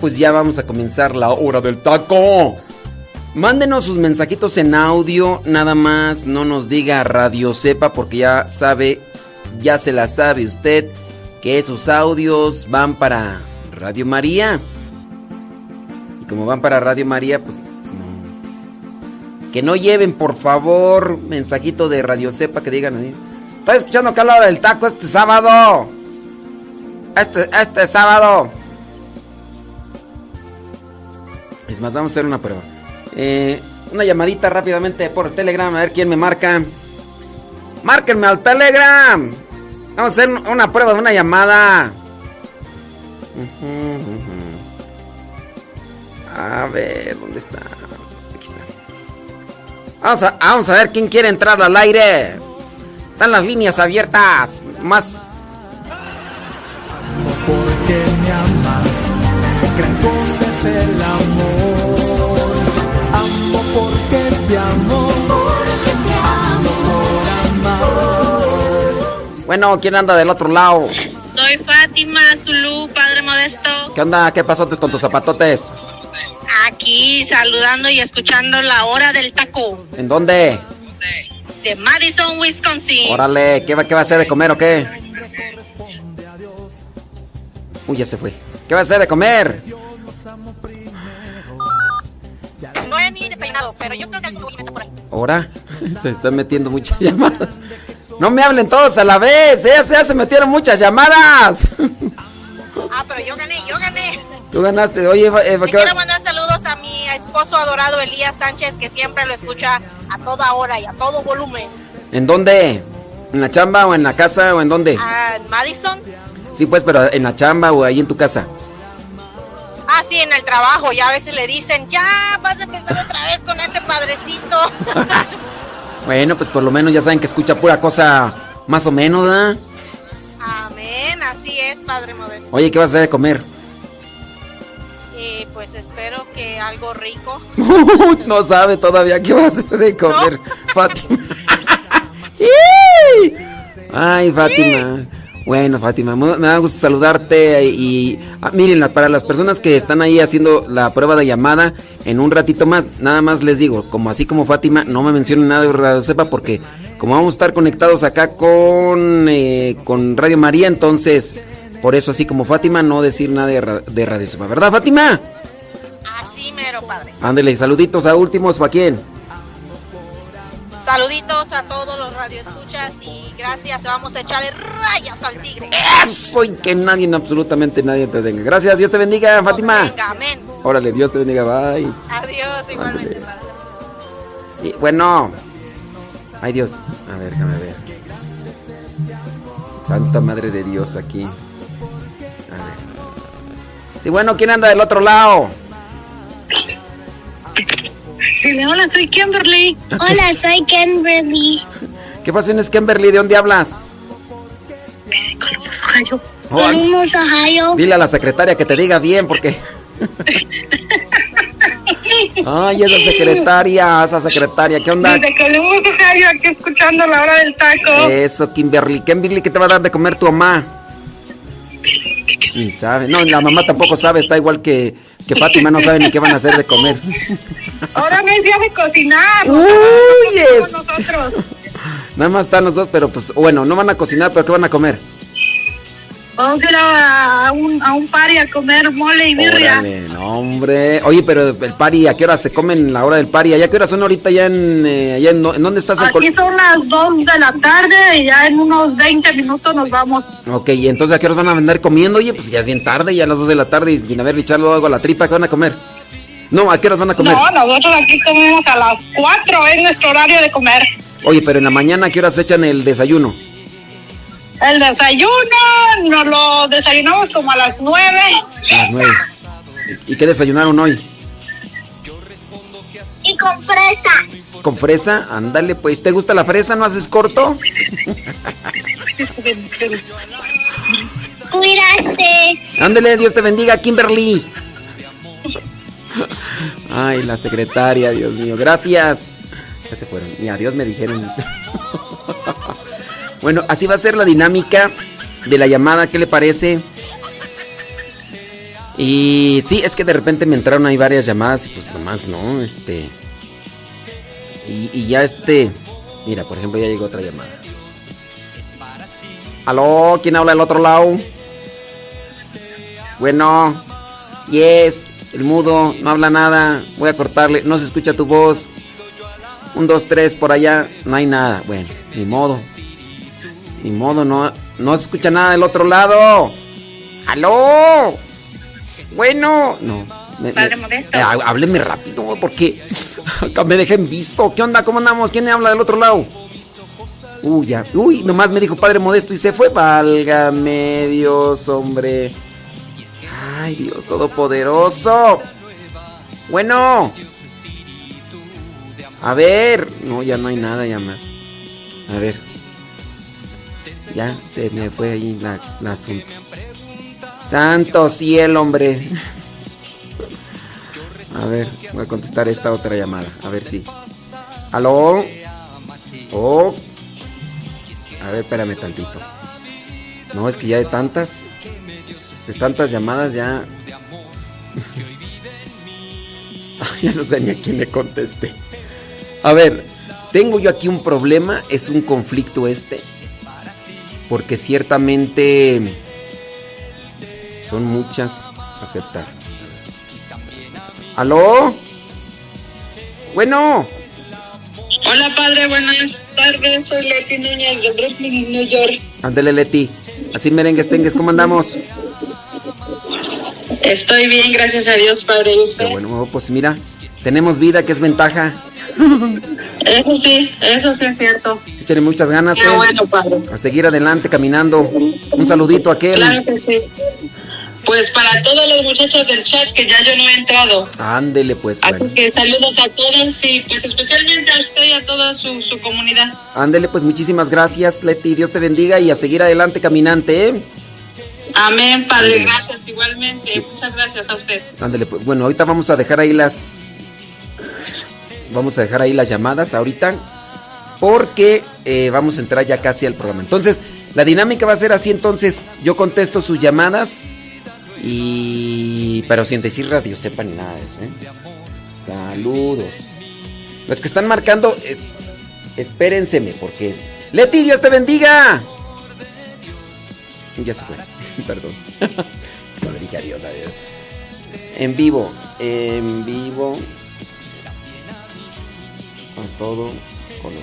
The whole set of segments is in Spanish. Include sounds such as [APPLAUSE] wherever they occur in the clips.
Pues ya vamos a comenzar la hora del taco. Mándenos sus mensajitos en audio, nada más, no nos diga Radio Sepa porque ya sabe, ya se la sabe usted que esos audios van para Radio María. Y como van para Radio María, pues no. Que no lleven, por favor, mensajito de Radio Sepa que digan ahí. Estoy escuchando acá la hora del taco este sábado. Este, este sábado. Más, vamos a hacer una prueba. Eh, una llamadita rápidamente por Telegram, a ver quién me marca. Márquenme al Telegram. Vamos a hacer una prueba de una llamada. A ver, ¿dónde está? Está. Vamos a, vamos a ver quién quiere entrar al aire. Están las líneas abiertas. Más. Es el amor. Amo porque te amo. Amo por amar. Bueno, ¿quién anda del otro lado? Soy Fátima Zulu, Padre Modesto. ¿Qué onda? ¿Qué pasó con tus zapatotes? Aquí saludando y escuchando la hora del taco ¿En dónde? de Madison, Wisconsin. Órale, ¿qué va, qué va a hacer de comer o qué? Uy, ya se fue. ¿Qué va a hacer de comer? He ni desayunado, pero yo creo que algo está por ahí. Ahora [LAUGHS] se están metiendo muchas llamadas. No me hablen todos a la vez, ya se, ya se metieron muchas llamadas. Ah, pero yo gané, yo gané. Tú ganaste, oye, Eva, Eva, Le ¿qué va- quiero mandar saludos a mi esposo adorado Elías Sánchez, que siempre lo escucha a toda hora y a todo volumen. ¿en dónde? ¿En la chamba o en la casa o en dónde? A Madison. Sí, pues, pero en la chamba o ahí en tu casa. Ah, sí, en el trabajo. Ya a veces le dicen, ya vas a empezar otra vez con este padrecito. [LAUGHS] Bueno, pues por lo menos ya saben que escucha pura cosa más o menos, ¿verdad? Amén, así es, Padre Modesto. Oye, ¿qué vas a hacer de comer? Y pues espero que algo rico. [LAUGHS] no sabe todavía qué va a hacer de comer, Fátima. ¡Ih! [LAUGHS] Ay, Fátima. Bueno, Fátima, me da gusto saludarte y ah, miren, para las personas que están ahí haciendo la prueba de llamada, en un ratito más, nada más les digo, como así como Fátima, no me mencionen nada de Radio Sepa porque como vamos a estar conectados acá con, eh, con Radio María, entonces, por eso así como Fátima, no decir nada de Radio Sepa, ¿verdad, Fátima? Así mero, Padre. Ándele, saluditos a últimos, ¿para quién? Saluditos a todos los radioescuchas y gracias. Vamos a echarle rayas al tigre. Eso y que nadie, absolutamente nadie te tenga. Gracias, Dios te bendiga, Fátima. Venga, amén. Órale, Dios te bendiga, bye. Adiós, igualmente. Padre. Sí, bueno. Ay, Dios. A ver, déjame ver. Santa Madre de Dios aquí. A ver. Sí, bueno, ¿quién anda del otro lado? Hola, soy Kimberly. Hola, soy Kimberly. [LAUGHS] ¿Qué pasó en Kimberly? ¿De dónde hablas? Oh, Venimos a Ohio. dile a la secretaria que te diga bien, porque. Ay, esa secretaria, esa secretaria, ¿qué onda? Desde Columbus, Ohio, aquí escuchando la hora del taco. Eso, Kimberly. Kimberly, ¿qué te va a dar de comer tu mamá? Ni sabe. No, la mamá tampoco sabe, está igual que, que Fátima, no sabe ni qué van a hacer de comer. Ahora no es día de cocinar. Uy, es. es. Nosotros. Nada más están los dos, pero pues, bueno, no van a cocinar, pero ¿qué van a comer? Vamos a ir a, a un, a un party a comer mole y birria. Órale, no, hombre. Oye, pero el party, ¿a qué hora se comen la hora del party? ¿Allá qué horas son ahorita ya en, eh, allá en, en dónde estás? En Aquí son las 2 de la tarde y ya en unos 20 minutos nos vamos. Ok, y entonces ¿a qué horas van a andar comiendo? Oye, pues ya es bien tarde, ya a las 2 de la tarde y sin haberle echado algo a la tripa, ¿qué van a comer? No, ¿a qué horas van a comer? No, nosotros aquí comemos a las 4, es nuestro horario de comer. Oye, pero en la mañana, ¿a qué horas echan el desayuno? El desayuno nos lo desayunamos como a las 9. A las 9. ¿Y qué desayunaron hoy? Y con fresa. ¿Con fresa? Ándale, pues. ¿Te gusta la fresa? ¿No haces corto? Cuídate. Ándale, Dios te bendiga, Kimberly. Ay, la secretaria, Dios mío. Gracias. Se fueron. Ni adiós me dijeron. [LAUGHS] bueno, así va a ser la dinámica de la llamada. ¿Qué le parece? Y sí, es que de repente me entraron ahí varias llamadas y pues nomás no, este... Y, y ya este... Mira, por ejemplo, ya llegó otra llamada. ¿Aló? ¿Quién habla del otro lado? Bueno, yes, el mudo, no habla nada, voy a cortarle, no se escucha tu voz. Un, dos, tres, por allá, no hay nada. Bueno, ni modo. Ni modo, no, no se escucha nada del otro lado. ¡Aló! Bueno, no. me- Padre me- Modesto. eh, há- hábleme rápido, porque [LAUGHS] me dejen visto. ¿Qué onda? ¿Cómo andamos? ¿Quién habla del otro lado? Uy, ya. Uy, nomás me dijo Padre Modesto y se fue. Válgame Dios, hombre. Ay, Dios Todopoderoso. Bueno. A ver. No, ya no hay nada ya más. A ver. Ya se me fue ahí la, la asunto. Santo cielo, hombre. A ver, voy a contestar esta otra llamada. A ver si. ¿Aló? Oh. A ver, espérame tantito. No, es que ya de tantas. De tantas llamadas ya. [LAUGHS] ya no sé ni a quién le contesté. A ver, tengo yo aquí un problema. Es un conflicto este. Porque ciertamente. Son muchas. Aceptar. ¿Aló? Bueno. Hola padre, buenas tardes. Soy Leti Núñez de Brooklyn, New York. Ándele, Leti. Así merengues, tengues, ¿cómo andamos? Estoy bien, gracias a Dios, padre. ¿Y usted? bueno, pues mira, tenemos vida, que es ventaja. [LAUGHS] Eso sí, eso sí es cierto. Échale muchas ganas, Qué ¿eh? bueno, padre. A seguir adelante, caminando. Un saludito a aquel. Claro que sí. Pues para todas las muchachas del chat que ya yo no he entrado. Ándele, pues, Así bueno. que saludos a todas y pues especialmente a usted y a toda su, su comunidad. Ándele, pues, muchísimas gracias, Leti. Dios te bendiga y a seguir adelante caminante, ¿eh? Amén, padre. Gracias igualmente. Muchas gracias a usted. Ándele, pues. Bueno, ahorita vamos a dejar ahí las. Vamos a dejar ahí las llamadas ahorita. Porque eh, vamos a entrar ya casi al programa. Entonces, la dinámica va a ser así. Entonces, yo contesto sus llamadas. Y. Pero sin decir radio sepa ni nada de eso, ¿eh? Saludos. Los que están marcando, es... espérenseme, porque. Leti, Dios te bendiga. Ya se fue. [LAUGHS] Perdón. [LAUGHS] No le dije adiós, adiós. En vivo, en vivo. A todo color.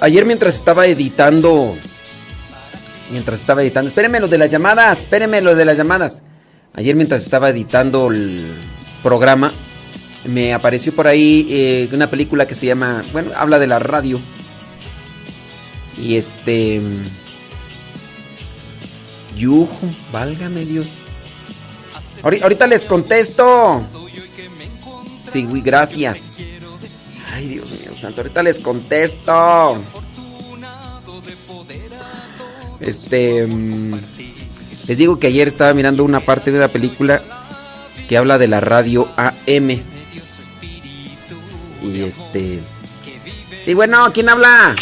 Ayer mientras estaba editando. Mientras estaba editando. Espérenme lo de las llamadas. Espérenme lo de las llamadas. Ayer mientras estaba editando el programa. Me apareció por ahí eh, una película que se llama. Bueno, habla de la radio. Y este. Yuju, válgame Dios. Ahori- Ahorita les contesto. Sí, gracias. Ay, Dios mío, santo. Ahorita les contesto. Este. mm, les digo que ayer estaba mirando una parte de una película que habla de la radio AM. Y este... Sí, bueno, ¿quién habla?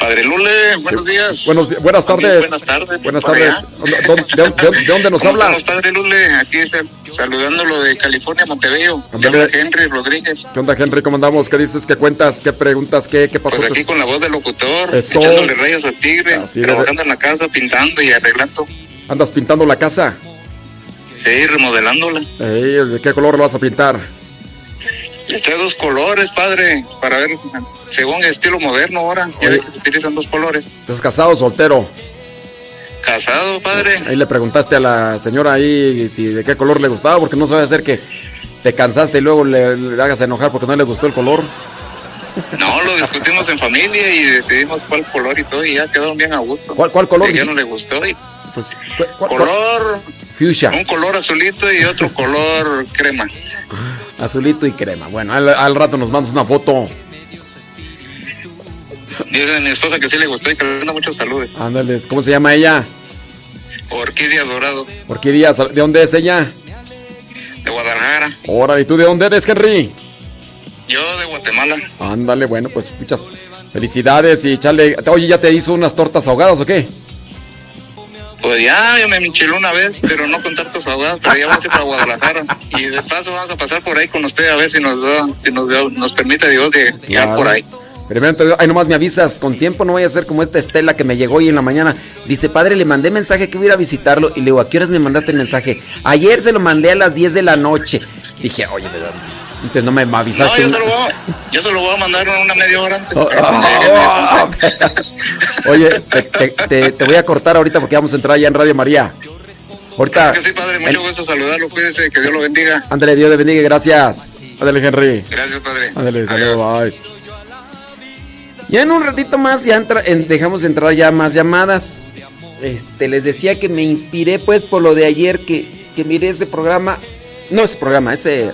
Padre Lule, buenos días. Buenos, buenas tardes. Buenas tardes. Buenas tardes. ¿De, de- de- de dónde nos estamos, Padre Lule? Aquí sa- saludándolo de California, Montebello. Le Ándale. habla Henry Rodríguez. ¿Qué onda, Henry? ¿Cómo andamos? ¿Qué dices? ¿Qué cuentas? ¿Qué preguntas? ¿Qué, qué pasó? Pues aquí con la voz del locutor, Eso. echándole rayas al tigre, Así trabajando en la casa, pintando y arreglando. ¿Andas pintando la casa? Sí, remodelándola. Ey, ¿De qué color lo vas a pintar? Eché dos colores, padre, para ver, según estilo moderno ahora. Ya ve que se utilizan dos colores. ¿Estás casado o soltero? Casado, padre. Ahí le preguntaste a la señora ahí si de qué color le gustaba, porque no sabe hacer que te cansaste y luego le, le hagas enojar porque no le gustó el color. No, lo discutimos en familia y decidimos cuál color y todo y ya quedaron bien a gusto. ¿Cuál, cuál color? Ya no le gustó y Pues, ¿cuál- color, Fuchsia, un color azulito y otro color crema. azulito y crema. Bueno, al, al rato nos mandas una foto. Dice mi esposa que sí le gustó y que le manda muchos saludos. Ándales, ¿cómo se llama ella? Orquídea Dorado, ¿Por qué días? ¿De dónde es ella? de Guadalajara. Ahora, ¿y tú de dónde eres, Henry? Yo de Guatemala. Ándale, bueno, pues muchas felicidades y chale. Oye, ¿ya te hizo unas tortas ahogadas o qué? Pues ya, yo me enchilé una vez, pero no con tantos ahogados, pero ya vamos a ir para Guadalajara. Y de paso vamos a pasar por ahí con usted a ver si nos da, si nos, da- nos permite Dios de llegar Claro. por ahí. Primero, te- ay, nomás me avisas con tiempo, no vaya a ser como esta Estela que me llegó hoy en la mañana. Dice, padre, le mandé mensaje que voy a ir a visitarlo. Y le digo, ¿a qué horas me mandaste el mensaje? Ayer se lo mandé a las 10 de la noche. Dije, oye, ¿verdad? Entonces no me No, avisaste. yo se, lo voy a, yo se lo voy a mandar una media hora antes. Oh, oh, oh. [LAUGHS] Oye, te, te- te- te voy a cortar ahorita porque vamos a entrar ya en Radio María. Ahorita. Claro que sí, padre, mucho gusto saludarlo, cuídese, que Dios lo bendiga. Ándale, Dios te bendiga, gracias. Ándale, Henry. Gracias, padre. Ándale, saludos, bye. Ya en un ratito más ya entra- en- dejamos de entrar ya más llamadas. Este, les decía que me inspiré pues por lo de ayer que, que miré ese programa. No ese programa, ese eh,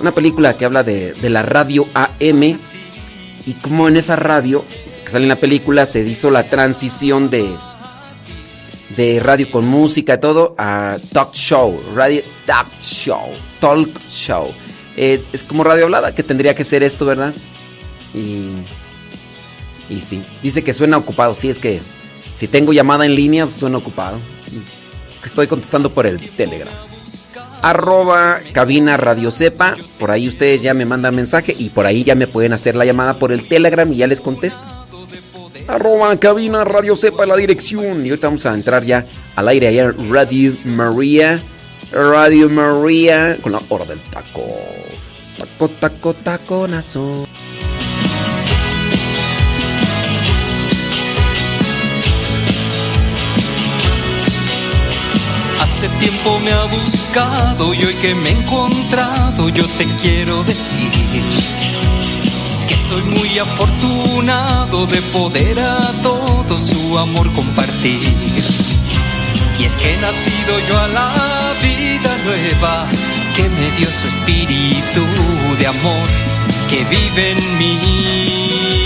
una película que habla de, de la radio AM y como en esa radio que sale en la película se hizo la transición de de radio con música y todo a talk show, radio talk show, talk show. Eh, es como radio hablada que tendría que ser esto, ¿verdad? Y y sí, dice que suena ocupado. Sí, es que si tengo llamada en línea, suena ocupado. Es que estoy contestando por el Telegram. Arroba cabina radio sepa. Por ahí ustedes ya me mandan mensaje y por ahí ya me pueden hacer la llamada por el Telegram y ya les contesto. Arroba cabina radio sepa la dirección. Y ahorita vamos a entrar ya al aire allá Radio María. Radio María con la hora del taco. Taco, taco, taconazo. Me ha buscado y hoy que me he encontrado yo te quiero decir que soy muy afortunado de poder a todo su amor compartir. Y es que he nacido yo a la vida nueva que me dio su espíritu de amor que vive en mí.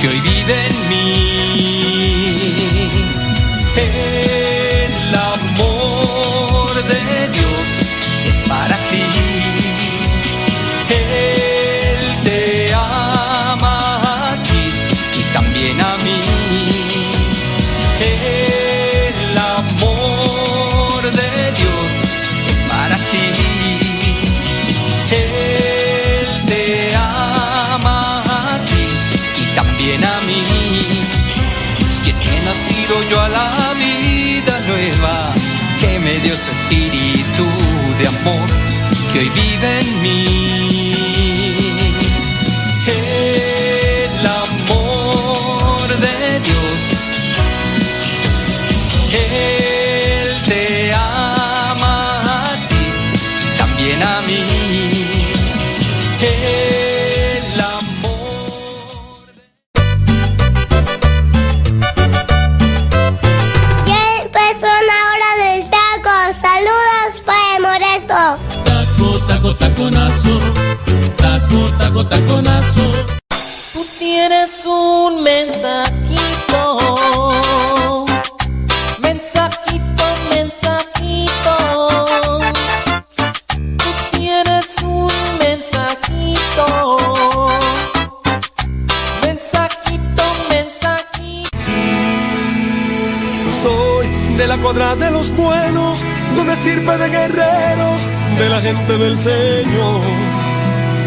que hoy vive en mí. El amor de nacido yo a la vida nueva que me dio su espíritu de amor que hoy vive en mí. Un mensajito. Mensajito, mensajito. Tú tienes un mensajito. Mensajito, mensajito. Soy de la cuadra de los buenos, de una estirpe de guerreros, de la gente del Señor.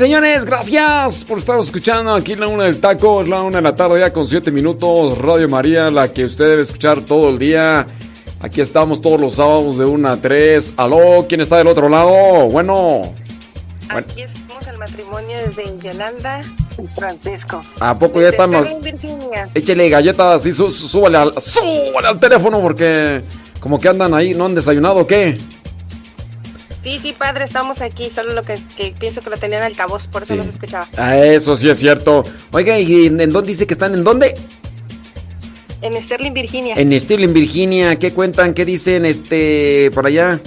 Señores, gracias por estar escuchando aquí en la una del taco. Es la una de la tarde ya con siete minutos. Radio María, la que usted debe escuchar todo el día. Aquí estamos todos los sábados de 1 a 3. Aló, ¿quién está del otro lado? Bueno. Aquí estamos el matrimonio desde Yolanda Francisco. ¿A poco ya estamos? Échele galletas sú- súbale al, súbale al teléfono porque como que andan ahí, ¿no han desayunado o qué? Sí, sí, padre, estamos aquí. Solo lo que, que pienso que lo tenían altavoz, por eso Sí. no se escuchaba. Ah, eso sí es cierto. Oiga, ¿y en, en dónde dice que están? ¿En dónde? En Sterling, Virginia. En Stirling, Virginia. ¿Qué cuentan? ¿Qué dicen este por allá?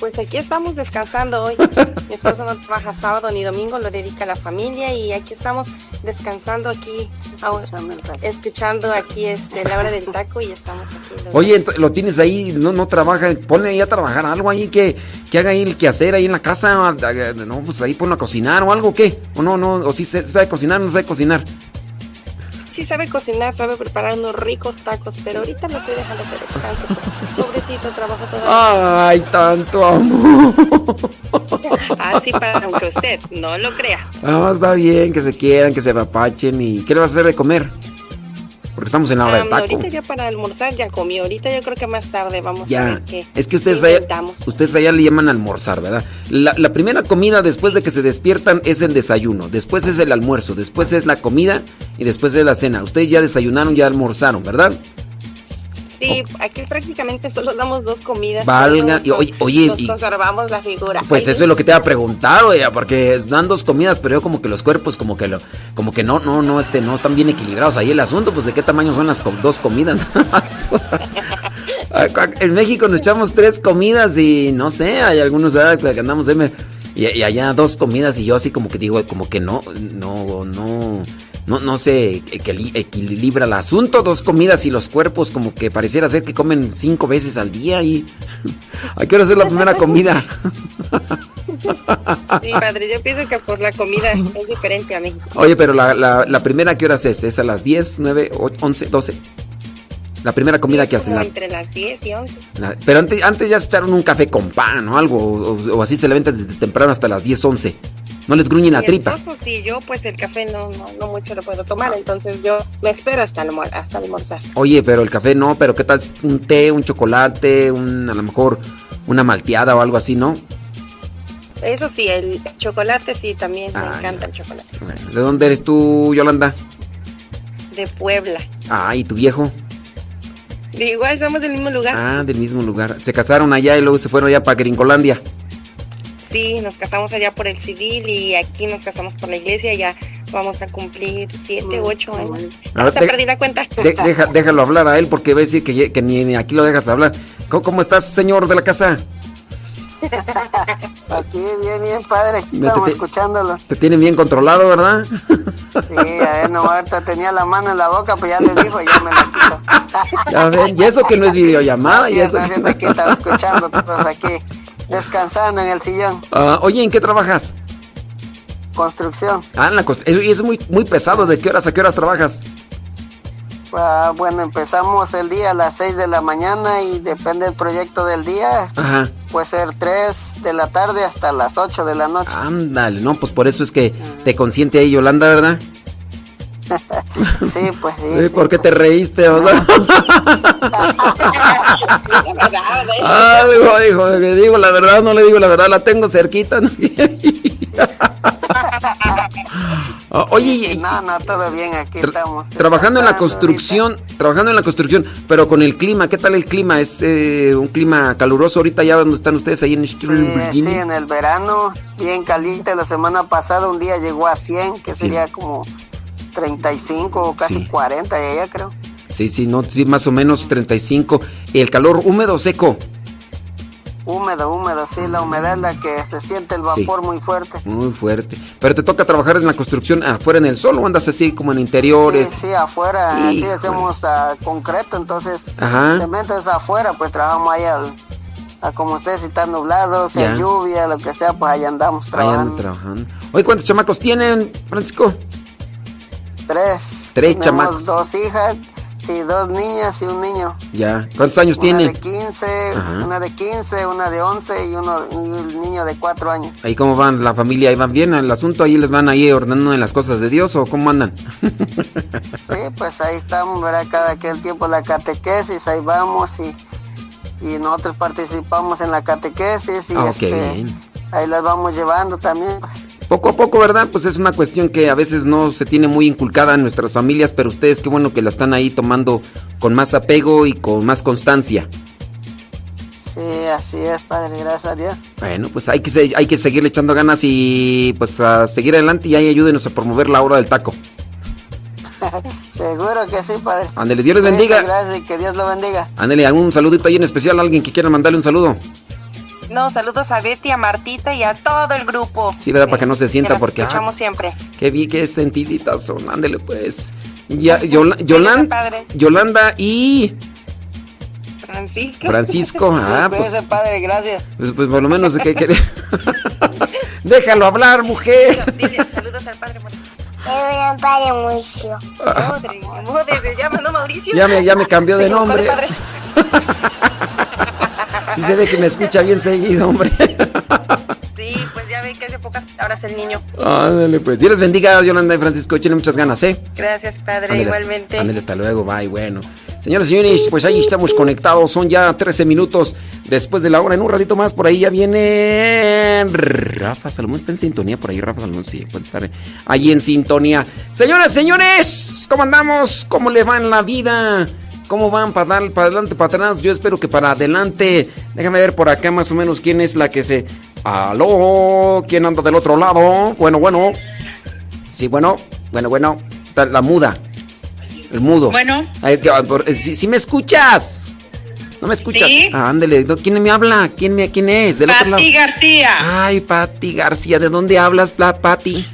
Pues aquí estamos descansando hoy. [LAUGHS] Mi esposo no trabaja sábado ni domingo, lo dedica a la familia y aquí estamos descansando aquí, ahora, escuchando aquí este, la hora del taco y estamos aquí. Oye, lo tienes ahí, no, no trabaja, ponle ahí a trabajar algo ahí que, que haga ahí el quehacer ahí en la casa, no, pues ahí ponlo a cocinar o algo, ¿qué? O no, no, o si se sabe cocinar, no sabe cocinar. Sí sabe cocinar, sabe preparar unos ricos tacos, pero ahorita lo estoy dejando que descanse. pues, Pobrecito, trabajo todavía. Ay, tanto amor. Así para aunque usted no lo crea. Ah, está bien, que se quieran, que se apapachen y ¿qué le vas a hacer de comer? Porque estamos en la hora del Am, taco. ahorita ya para almorzar ya comí. Ahorita yo creo que más tarde vamos a Ya, ver qué. es que ustedes allá, ustedes allá le llaman almorzar, ¿verdad? La, la primera comida después de que se despiertan es el desayuno, después es el almuerzo, después es la comida y después es la cena. Ustedes ya desayunaron, ya almorzaron, ¿verdad? Sí, aquí prácticamente solo damos dos comidas. Valga, y oye, oye, nos y- conservamos la figura. Pues Ay, eso es lo que te iba a preguntar, oye, porque dan dos comidas, pero yo como que los cuerpos como que lo, como que no, no, no, este, no están bien equilibrados. Ahí el asunto, pues de qué tamaño son las dos comidas. [LAUGHS] más. Acá en México nos echamos tres comidas y no sé, hay algunos ¿verdad? que andamos y, y allá dos comidas y yo así como que digo, como que no, no, no, no, no se equili- equilibra el asunto, dos comidas y los cuerpos como que pareciera ser que comen cinco veces al día y [LAUGHS] ¿a qué hora es la primera comida? [LAUGHS] Sí, padre, yo pienso que por la comida es diferente a México. Oye, pero la, la, la primera, ¿qué horas es? ¿Es a las 10, 9, 11, 12? La primera comida que hacen. La- entre las 10 y 11. la- pero antes, antes ya se echaron un café con pan o algo, o, o así se levantan desde temprano hasta las 10, 11. No les gruñen la Mi tripa. esposo, sí, yo pues el café no, no, no mucho lo puedo tomar, entonces yo me espero hasta, almor- hasta almorzar. Oye, pero el café no, pero ¿qué tal un té, un chocolate, un, a lo mejor una malteada o algo así, no? Eso sí, el chocolate sí, también me Ah, encanta el chocolate. ¿De dónde eres tú, Yolanda? De Puebla. Ah, ¿y tu viejo? Igual somos del mismo lugar. Ah, del mismo lugar. Se casaron allá y luego se fueron allá para Gringolandia. Sí, nos casamos allá por el civil y aquí nos casamos por la iglesia. Ya vamos a cumplir siete, ocho años. A ver, Hasta de- perdí la cuenta. De- deja- déjalo hablar a él porque va a decir que, que ni, ni aquí lo dejas hablar. ¿Cómo, cómo estás, señor de la casa? [LAUGHS] Aquí, bien, bien, padre. Estamos te- escuchándolo. Te tienen bien controlado, ¿verdad? Sí, a ver, no, ahorita tenía la mano en la boca, pues ya le dijo, ya me la quitó. [LAUGHS] Ya ven, y eso que no es videollamada. Sí, y eso entonces aquí estaba escuchando, todos aquí, descansando en el sillón. Ah, oye, ¿en qué trabajas? Construcción. Ah, en la cost- es, es muy, muy pesado. ¿De qué horas a qué horas trabajas? Ah, bueno, empezamos el día a las 6 de la mañana y depende del proyecto del día. Ajá. Puede ser 3 de la tarde hasta las 8 de la noche. Ándale, no, pues por eso es que te consiente ahí Yolanda, ¿verdad? [LAUGHS] Sí, pues sí. ¿Por qué te reíste? O sea? Ah, digo, le digo la verdad, no le digo la verdad, la tengo cerquita. ¿no? [LAUGHS] Oye, No, no, todo bien, aquí estamos. trabajando en la construcción, trabajando en la construcción, pero con el clima, ¿qué tal el clima? ¿Es eh, un clima caluroso ahorita ya donde están ustedes ahí en Sí, sí, en el verano, bien caliente. La semana pasada un día llegó a 100, que sería como 35 o casi 40 de allá, creo. Sí, sí, no, sí, más o menos 35. ¿El calor húmedo o seco? Húmedo, húmedo, sí, la humedad es la que se siente el vapor muy fuerte. Muy fuerte. Pero te toca trabajar en la construcción afuera en el sol o andas así como en interiores. Sí, sí, afuera, así hacemos ah, concreto, entonces Ajá. cemento es afuera, pues trabajamos ahí al, a como ustedes si están nublados, sea Ya. lluvia, lo que sea, pues ahí andamos Ahí trabajando. andan trabajando. Oye, ¿cuántos chamacos tienen, Francisco? Tres. Tres Tenemos chamacos. dos hijas, sí, dos niñas y un niño. Ya. ¿Cuántos años Una tienen? de 15, Ajá. una de 15, una de 11 y uno y un niño de 4 años. Ahí cómo van la familia, ahí van bien el asunto, ahí les van ahí ordenando en las cosas de Dios o cómo andan. [LAUGHS] Sí, pues ahí estamos, ¿verdad? Cada aquel tiempo la catequesis, ahí vamos y, y nosotros participamos en la catequesis y qué este, ahí las vamos llevando también. Poco a poco, ¿verdad? Pues es una cuestión que a veces no se tiene muy inculcada en nuestras familias, pero ustedes qué bueno que la están ahí tomando con más apego y con más constancia. Sí, así es, Padre, gracias a Dios. Bueno, pues hay que, hay que seguirle echando ganas y pues a seguir adelante y ahí ayúdenos a promover la hora del taco. [LAUGHS] Seguro que sí, Padre. Ándele, Dios les bendiga. Gracias y que Dios lo bendiga. Ándale, un saludito ahí en especial a alguien que quiera mandarle un saludo. No, saludos a Betty, a Martita y a todo el grupo. Sí, ¿verdad? Para que no se sienta las porque... escuchamos ah, siempre. Qué bien, qué sentiditas son. Ándele, pues. Ya, Yola- Yolan- padre. Yolanda y Francisco. Francisco. [LAUGHS] Ah, pues, Cuídese, Padre, gracias. pues, pues por lo menos que... que- [LAUGHS] Déjalo hablar, mujer. Saludos al padre Mauricio. Era padre Mauricio. Madre, madre, se llama, ¿no, Mauricio? Ya me, ya me cambió de Sí, nombre. padre, [LAUGHS] Sí se ve que me escucha bien seguido, hombre. Sí, pues ya ve que hace pocas horas el niño. Ándale, pues. Dios les bendiga, Yolanda y Francisco. Échenle muchas ganas, ¿eh? Gracias, padre, Ándale, igualmente. ándale, hasta luego, bye, bueno. Señoras y señores, pues ahí estamos conectados. Son ya 13 minutos después de la hora. En un ratito más, por ahí ya viene Rafa Salomón. Está en sintonía por ahí, Rafa Salomón. Sí, puede estar ahí en sintonía. Señoras, señores, ¿cómo andamos? ¿Cómo le va en la vida? ¿Cómo van? ¿Para, dar, para adelante, para atrás? Yo espero que para adelante. Déjame ver por acá más o menos quién es la que se... Aló, ¿quién anda del otro lado? Bueno, bueno. Sí, bueno, bueno, bueno. La muda. El mudo. Bueno. Por- eh, Si si me escuchas. ¿No me escuchas? Sí. Ah, ándele. No, ¿Quién me habla? ¿Quién, me, quién es? Del otro lado. Pati García, Ay, Pati García. ¿De dónde hablas, Pati?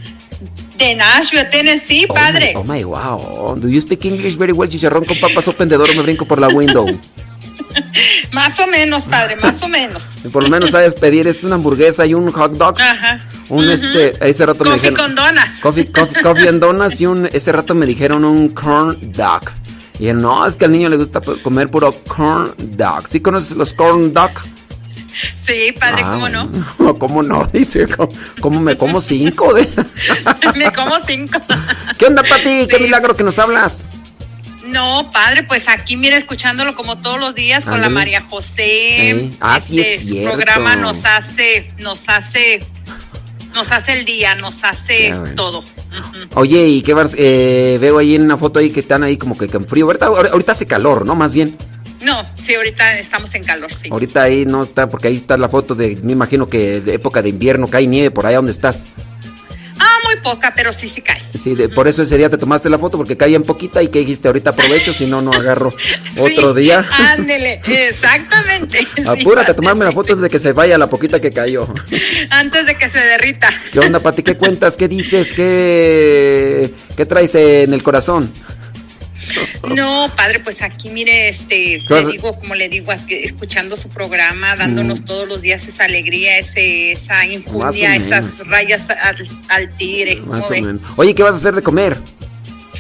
De Nashville, Tennessee, padre. Oh my, oh my, wow. Do you speak English very well? Chicharrón con papas open de oro me brinco por la window. [LAUGHS] Más o menos, padre, más o menos. Por lo menos sabes pedir este, una hamburguesa y un hot dog. Ajá. Un Ujú. este, ese rato me Coffee dijeron. con donas. Coffee, coffee, coffee and donuts y un, ese rato me dijeron un corn dog. Y no, es que al niño le gusta comer puro corn dog. ¿Sí conoces los corn dog? Sí, padre, Ah, ¿cómo no? ¿Cómo no? [LAUGHS] Dice, ¿cómo, cómo me como cinco de? [LAUGHS] [LAUGHS] Me como cinco. ¿Qué onda, Pati? ¿Qué milagro que nos hablas? No, padre, pues aquí, mira, escuchándolo como todos los días con la. María José. Eh, ah, sí es su cierto. programa nos hace, nos hace, nos hace el día, nos hace Ya, bueno. todo. Oye, ¿y qué vas? Eh, veo ahí en una foto ahí que están ahí como que con frío. Ahorita, ahorita hace calor, ¿no? Más bien. No, sí, ahorita estamos en calor, sí. Ahorita ahí no está, porque ahí está la foto de, me imagino que de época de invierno, cae nieve por allá donde estás. Ah, muy poca, pero sí, sí cae. Sí, de- por eso ese día te tomaste la foto, porque caía en poquita y que dijiste, ahorita aprovecho, si no, no agarro [LAUGHS] otro día. Ándele, [LAUGHS] exactamente. sí, Apúrate a tomarme la foto antes de que se vaya la poquita que cayó. [LAUGHS] Antes de que se derrita. ¿Qué onda, Pati? ¿Qué cuentas? ¿Qué dices? ¿Qué, qué traes en el corazón? [LAUGHS] No, padre, pues aquí mire, este, ¿Qué vas le digo, como le digo, escuchando su programa, dándonos Mm. todos los días esa alegría, ese, esa o esas rayas al, al tigre. Más ¿cómo o menos. Oye, ¿qué vas a hacer de comer?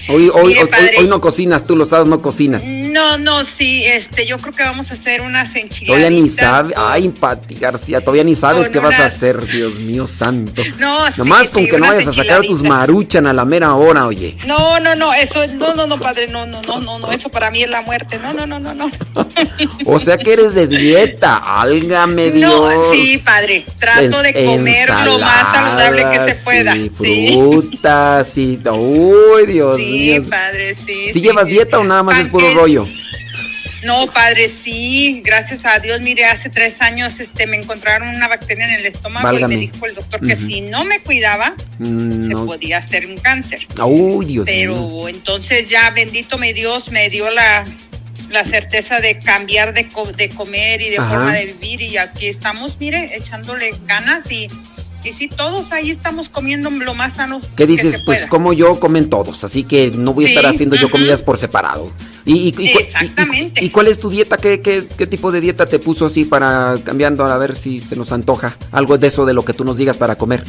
Hoy, hoy, Mire, hoy- padre. hoy no cocinas, tú los sábados no cocinas. No, no, sí, este, yo creo que vamos a hacer unas enchiladas. Todavía ni sabes. Ay, Pati García, todavía ni sabes con qué vas a hacer, Dios mío santo. No, sí, Nomás con sí, que no vayas a sacar tus maruchan a la mera hora, oye. No, no, no, eso, no, no, no, padre, no, no, no, no, no, eso para mí es la muerte. No, no, no, no, no. O sea que eres de dieta, álgame Dios. No, sí, padre, trato de comer lo más saludable que se pueda. Sí, Sí, frutas y... Uy, Dios sí, mío. padre, sí. ¿Sí sí, llevas sí. dieta o nada más es puro rollo? No, padre, sí, gracias a Dios. Mire, hace tres años este, me encontraron una bacteria en el estómago Válgame. y me dijo el doctor que si no me cuidaba, Mm, se no. podía hacer un cáncer. Uy, Dios Pero mío. entonces ya, bendito mi Dios, me dio la, la certeza de cambiar de, co- de comer y de Ajá. forma de vivir y aquí estamos, mire, echándole ganas y, y sí, todos ahí estamos comiendo lo más sano ¿Qué que dices? se Pues pueda. como yo comen todos, así que no voy a estar Sí, haciendo yo comidas por separado. ¿Y, y, y- Exactamente. y- y cuál es tu dieta? ¿Qué, qué, qué tipo de dieta te puso así para cambiando a ver si se nos antoja? Algo de eso de lo que tú nos digas para comer.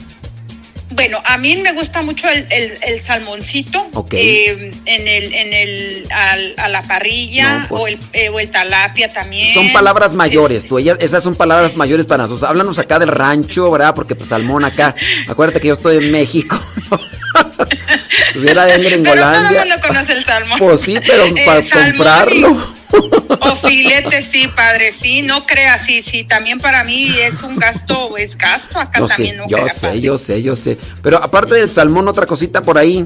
Bueno, a mí me gusta mucho el, el, el salmoncito eh, en el, en el, al- a la parrilla No, pues. o, el, eh, o el talapia también. Son palabras mayores, tú, ellas, esas son palabras mayores para nosotros. Háblanos acá del rancho, ¿verdad? Porque pues salmón acá. Acuérdate que yo estoy en México. [LAUGHS] Estuviera en Pero todo el Gringolandia. mundo conoce el salmón. Pues sí, pero para comprarlo. O filete, sí, padre, sí, no creas, sí, sí, también para mí es un gasto, es gasto, acá Yo sé, también no yo sé, yo sé, yo sé. Pero aparte del salmón, otra cosita por ahí.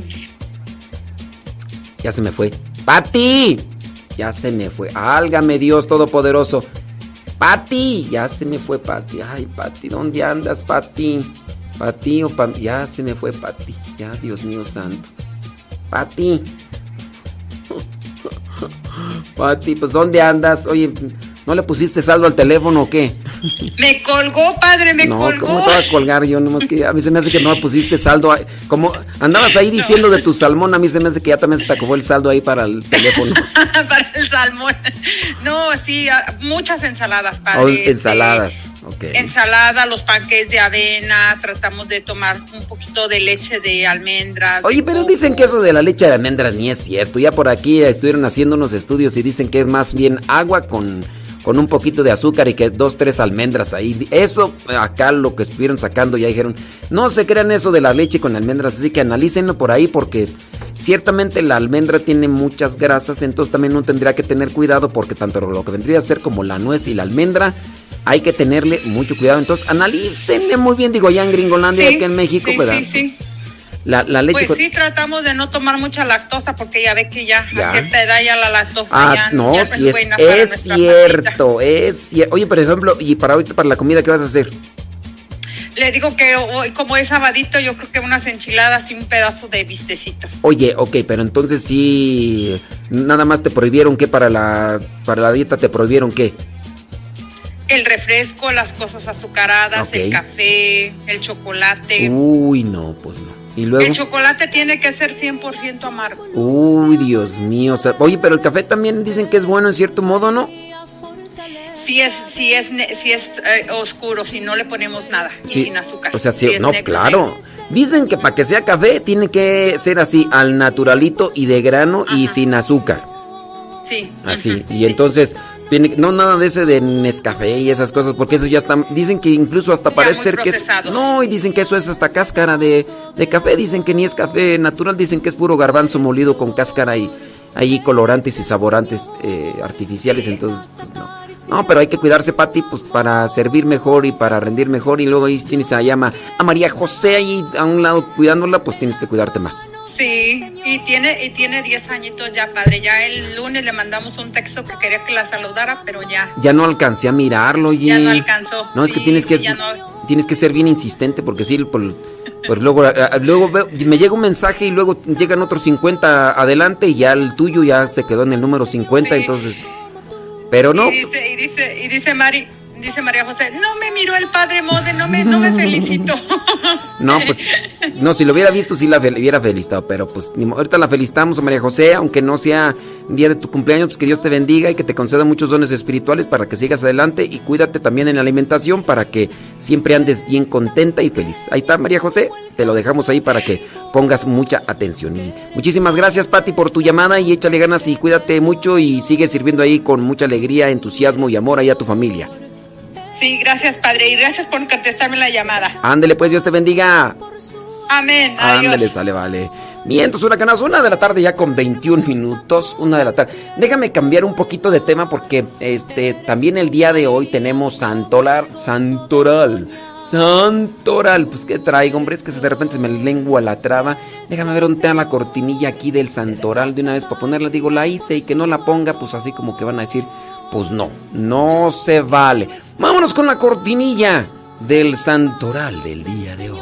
Ya se me fue. ¡Pati! Ya se me fue. Álgame Dios Todopoderoso. ¡Pati! Ya se me fue, Pati. Ay, Pati, ¿dónde andas, Pati? Pati o Pam. Ya se me fue, Pati. Ya, Dios mío santo. Pati. [LAUGHS] Pati, pues ¿dónde andas? Oye, ¿no le pusiste saldo al teléfono o qué? Me colgó, padre, me no, colgó. ¿cómo te voy a colgar yo? Nomás que a mí se me hace que no pusiste saldo. Como andabas ahí diciendo de tu salmón, a mí se me hace que ya también se te acabó el saldo ahí para el teléfono. [LAUGHS] para el salmón. No, sí, muchas ensaladas, padre. O este, ensaladas. Ok. Ensalada, los panques de avena, tratamos de tomar un poquito de leche de almendras. Oye, de pero coco. dicen que eso de la leche de almendras ni es cierto. Ya por aquí estuvieron haciendo unos estudios y dicen que es más bien agua con, con un poquito de azúcar y que dos, tres almendras ahí. Eso, acá lo que estuvieron sacando, ya dijeron, no se crean eso de la leche con almendras, así que analícenlo por ahí porque ciertamente la almendra tiene muchas grasas, entonces también uno tendría que tener cuidado porque tanto lo que vendría a ser como la nuez y la almendra, hay que tenerle mucho cuidado. Entonces, analícenle muy bien, digo, allá en Gringolandia, Sí, aquí en México, sí, ¿verdad? sí. La, la leche Pues sí, tratamos de no tomar mucha lactosa porque ya ve que ya, Ya. a cierta edad ya la lactosa Ah, ya, no, ya sí es, cierto, es cierto. Oye, por ejemplo, y para ahorita, para la comida, ¿qué vas a hacer? Le digo que hoy, como es sabadito, yo creo que unas enchiladas y un pedazo de bistecito. Oye, ok, pero entonces sí, nada más te prohibieron que para la, para la dieta te prohibieron qué. El refresco, las cosas azucaradas, el café, el chocolate. Uy, no, pues no. Y luego, El chocolate tiene que ser 100% amargo. uy, Dios mío, o sea, oye, pero el café también dicen que es bueno en cierto modo, ¿no? Si es, si es, si es eh, oscuro, si no le ponemos nada, y Sí, sin azúcar. O sea, sí, Si no, negro, claro. Dicen que para que sea café tiene que ser así, al naturalito y de grano y sin azúcar. Sí. Así. Y entonces, tiene, no nada de ese de Nescafé y esas cosas, porque eso ya está. Dicen que incluso hasta parece ser que es. No, y dicen que eso es hasta cáscara de, de café. Dicen que ni es café natural, dicen que es puro garbanzo molido con cáscara y ahí colorantes y saborantes eh, artificiales. Entonces, pues no. No, pero hay que cuidarse, Pati, pues para servir mejor y para rendir mejor. Y luego ahí tienes a llama a María José ahí a un lado cuidándola, pues tienes que cuidarte más. Sí, y tiene, y tiene 10 añitos ya, padre. Ya el lunes le mandamos un texto que quería que la saludara, pero ya, Ya no alcancé a mirarlo, oye. ya no alcanzó. No, es que Sí, tienes que no. tienes que ser bien insistente porque sí, por, por luego luego veo- me llega un mensaje y luego llegan otros 50 adelante y ya el tuyo ya se quedó en el número 50, entonces pero no, Y dice, y dice, y dice Mari, dice María José, no me miró el padre Mode, no me, no me felicitó. [LAUGHS] no, pues no, si lo hubiera visto sí la hubiera felicitado, pero pues ni ahorita la felicitamos a María José, aunque no sea día de tu cumpleaños, pues que Dios te bendiga y que te conceda muchos dones espirituales para que sigas adelante y cuídate también en la alimentación para que siempre andes bien contenta y feliz. Ahí está María José, te lo dejamos ahí para que pongas mucha atención. Y muchísimas gracias Pati por tu llamada y échale ganas y cuídate mucho y sigue sirviendo ahí con mucha alegría, entusiasmo y amor ahí a tu familia. Sí, gracias, padre, y gracias por contestarme la llamada. Ándele pues, Dios te bendiga. Amén. Adiós. Ándale, sale, vale. Mientos, huracanas, una de la tarde ya con 21 minutos, una de la tarde. Déjame cambiar un poquito de tema porque este también el día de hoy tenemos Santolar, Santoral. Santoral, pues qué traigo, hombre, es que de repente se me lengua la traba. Déjame ver dónde está la cortinilla aquí del Santoral de una vez para ponerla. Digo, la hice y que no la ponga, pues así como que van a decir, pues no, no se vale. Vámonos con la cortinilla del Santoral del día de hoy.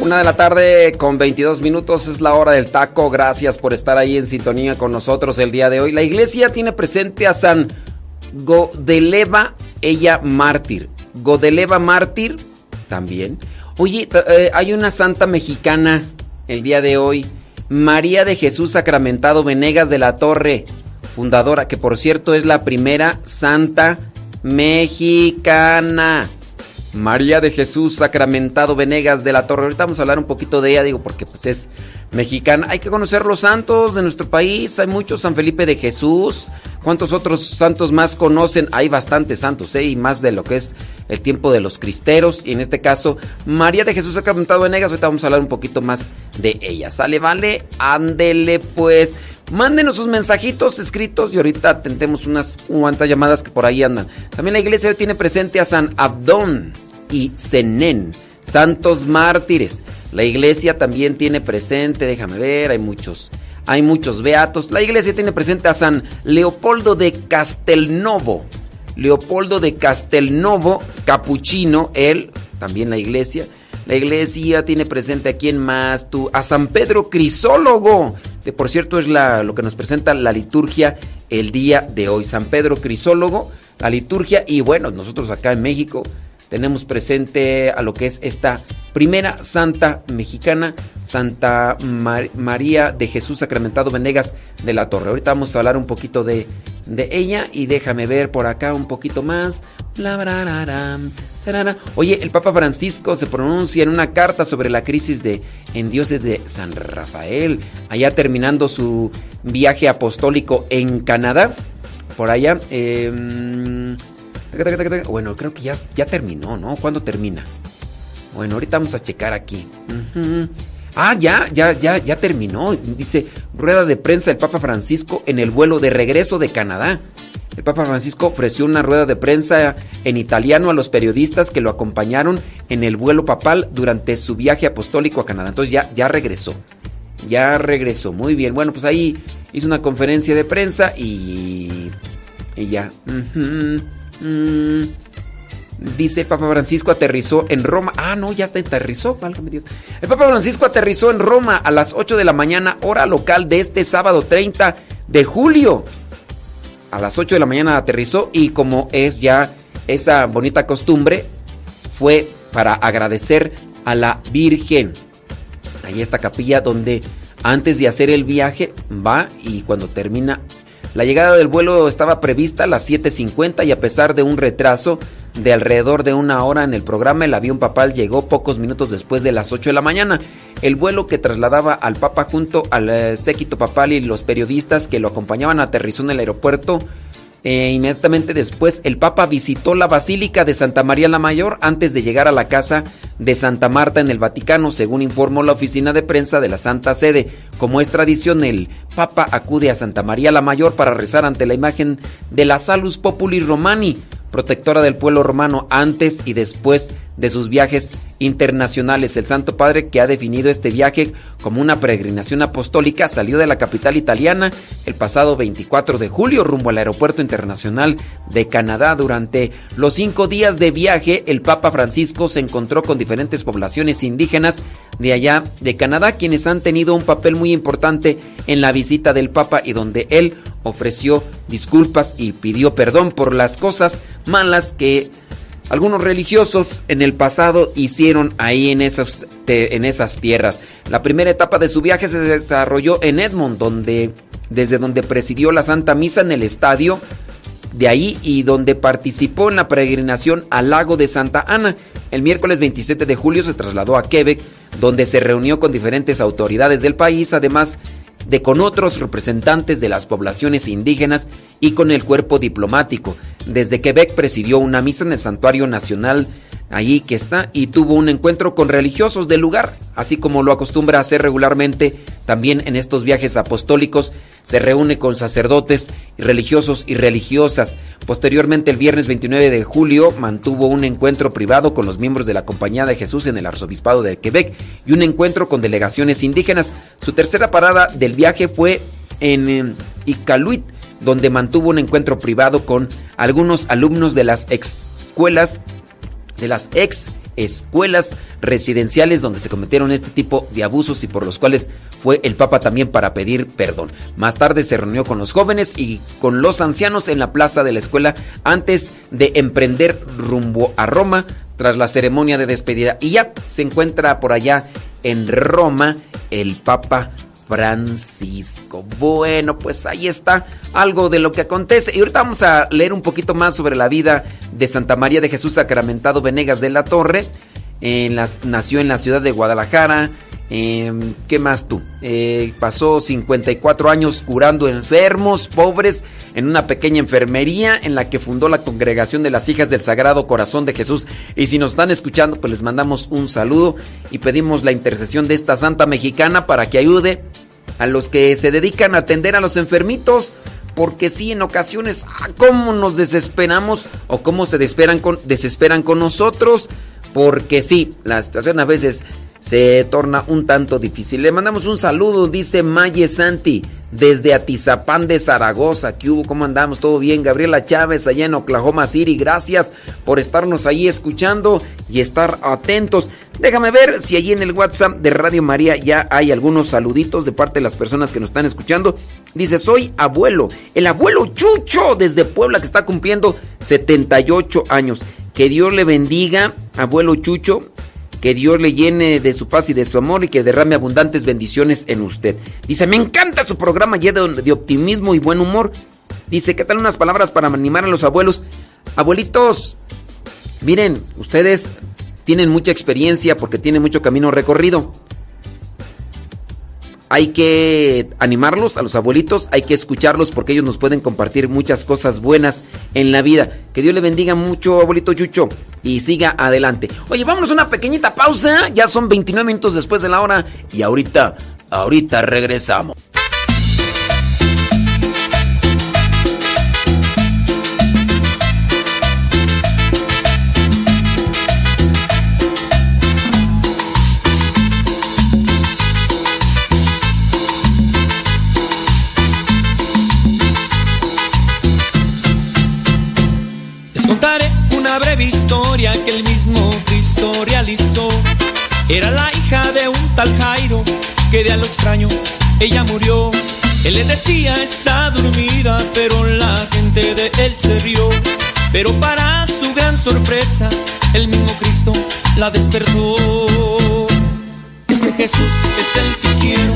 Una de la tarde con 22 minutos es la hora del taco. Gracias por estar ahí en sintonía con nosotros el día de hoy. La iglesia tiene presente a San Godeleva, ella mártir. Godeleva mártir también. Oye, eh, hay una santa mexicana el día de hoy. María de Jesús Sacramentado Venegas de la Torre, fundadora, que por cierto es la primera santa mexicana. María de Jesús Sacramentado Venegas de la Torre. Ahorita vamos a hablar un poquito de ella, digo, porque pues es mexicana. Hay que conocer los santos de nuestro país. Hay muchos, San Felipe de Jesús. ¿Cuántos otros santos más conocen? Hay bastantes santos, ¿eh? Y más de lo que es el tiempo de los cristeros. Y en este caso, María de Jesús Sacramentado Venegas. Ahorita vamos a hablar un poquito más de ella. Sale, vale, ándele pues. Mándenos sus mensajitos escritos y ahorita atendemos unas cuantas llamadas que por ahí andan. También la iglesia tiene presente a San Abdón y Zenén, santos mártires. La iglesia también tiene presente, déjame ver, hay muchos. Hay muchos beatos. La iglesia tiene presente a San Leopoldo de Castelnovo. Leopoldo de Castelnovo, capuchino, él, también la iglesia. La iglesia tiene presente a quién más tú, a San Pedro Crisólogo, por cierto es la, lo que nos presenta la liturgia el día de hoy. San Pedro Crisólogo, la liturgia, y bueno, nosotros acá en México tenemos presente a lo que es esta primera santa mexicana, Santa Mar- María de Jesús Sacramentado Venegas de la Torre. Ahorita vamos a hablar un poquito de, de ella. Y déjame ver por acá un poquito más. La, sarara. Oye, el Papa Francisco se pronuncia en una carta sobre la crisis de en dioses de San Rafael, allá terminando su viaje apostólico en Canadá. Por allá. em, bueno, creo que ya, ya terminó, ¿no? ¿Cuándo termina? Bueno, ahorita vamos a checar aquí. Ah, ya, ya, ya, ya terminó. Dice, rueda de prensa del Papa Francisco en el vuelo de regreso de Canadá. El Papa Francisco ofreció una rueda de prensa en italiano a los periodistas que lo acompañaron en el vuelo papal durante su viaje apostólico a Canadá. Entonces ya, ya regresó. Ya regresó. Muy bien. Bueno, pues ahí hizo una conferencia de prensa y... Y ya. Dice el Papa Francisco aterrizó en Roma. Ah, no, ya está aterrizó, válgame Dios. El Papa Francisco aterrizó en Roma a las 8 de la mañana, hora local de este sábado 30 de julio. A las 8 de la mañana aterrizó y como es ya esa bonita costumbre, fue para agradecer a la Virgen. Ahí está capilla donde antes de hacer el viaje va y cuando termina la llegada del vuelo estaba prevista a las 7.50 y a pesar de un retraso de alrededor de una hora en el programa, el avión papal llegó pocos minutos después de las 8 de la mañana. El vuelo que trasladaba al Papa junto al eh, séquito papal y los periodistas que lo acompañaban aterrizó en el aeropuerto. Eh, inmediatamente después, el Papa visitó la Basílica de Santa María la Mayor antes de llegar a la casa de Santa Marta en el Vaticano, según informó la oficina de prensa de la Santa Sede. Como es tradición, el Papa acude a Santa María la Mayor para rezar ante la imagen de la Salus Populi Romani, protectora del pueblo romano antes y después de sus viajes internacionales. El Santo Padre, que ha definido este viaje como una peregrinación apostólica, salió de la capital italiana el pasado 24 de julio rumbo al Aeropuerto Internacional de Canadá. Durante los cinco días de viaje, el Papa Francisco se encontró con diferentes poblaciones indígenas de allá de Canadá, quienes han tenido un papel muy importante en la visita del Papa y donde él ofreció disculpas y pidió perdón por las cosas malas que algunos religiosos en el pasado hicieron ahí en en esas tierras. La primera etapa de su viaje se desarrolló en Edmond, donde, desde donde presidió la Santa Misa en el estadio de ahí y donde participó en la peregrinación al lago de Santa Ana. El miércoles 27 de julio se trasladó a Quebec, donde se reunió con diferentes autoridades del país, además de con otros representantes de las poblaciones indígenas y con el cuerpo diplomático. Desde Quebec presidió una misa en el Santuario Nacional allí que está y tuvo un encuentro con religiosos del lugar, así como lo acostumbra hacer regularmente también en estos viajes apostólicos. Se reúne con sacerdotes religiosos y religiosas. Posteriormente, el viernes 29 de julio, mantuvo un encuentro privado con los miembros de la Compañía de Jesús en el Arzobispado de Quebec y un encuentro con delegaciones indígenas. Su tercera parada del viaje fue en eh, Iqaluit, donde mantuvo un encuentro privado con algunos alumnos de las escuelas de las ex escuelas residenciales donde se cometieron este tipo de abusos y por los cuales fue el Papa también para pedir perdón. Más tarde se reunió con los jóvenes y con los ancianos en la plaza de la escuela antes de emprender rumbo a Roma tras la ceremonia de despedida. Y ya se encuentra por allá en Roma el Papa Francisco. Bueno, pues ahí está algo de lo que acontece. Y ahorita vamos a leer un poquito más sobre la vida de Santa María de Jesús Sacramentado Venegas de la Torre. En nació en la ciudad de Guadalajara. Eh, ¿Qué más tú? Eh, pasó 54 años curando enfermos, pobres, en una pequeña enfermería en la que fundó la congregación de las hijas del Sagrado Corazón de Jesús. Y si nos están escuchando, pues les mandamos un saludo y pedimos la intercesión de esta santa mexicana para que ayude a los que se dedican a atender a los enfermitos. Porque sí, en ocasiones, ah, cómo nos desesperamos o cómo se desesperan con, desesperan con nosotros. Porque sí, la situación a veces se torna un tanto difícil. Le mandamos un saludo, dice Maye Santi, desde Atizapán de Zaragoza. ¿Qué hubo? ¿Cómo andamos? ¿Todo bien? Gabriela Chávez, allá en Oklahoma City. Gracias por estarnos ahí escuchando y estar atentos. Déjame ver si allí en el WhatsApp de Radio María ya hay algunos saluditos de parte de las personas que nos están escuchando. Dice, soy abuelo, el abuelo Chucho desde Puebla que está cumpliendo 78 años. Que Dios le bendiga, abuelo Chucho. Que Dios le llene de su paz y de su amor y que derrame abundantes bendiciones en usted. Dice, me encanta su programa lleno de optimismo y buen humor. Dice, ¿qué tal unas palabras para animar a los abuelos? Abuelitos, miren, ustedes tienen mucha experiencia porque tienen mucho camino recorrido. Hay que animarlos a los abuelitos, hay que escucharlos porque ellos nos pueden compartir muchas cosas buenas en la vida. Que Dios le bendiga mucho, abuelito Chucho, y siga adelante. Oye, vámonos a una pequeñita pausa, ya son 29 minutos después de la hora y ahorita, ahorita regresamos. Historia que el mismo Cristo realizó. Era la hija de un tal Jairo que de a lo extraño ella murió. Él le decía está dormida, pero la gente de él se rió. Pero para su gran sorpresa, el mismo Cristo la despertó. Ese Jesús es el que quiero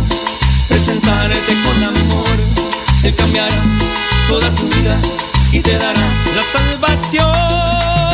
presentarte con amor. Él cambiará toda tu vida y te dará la salvación.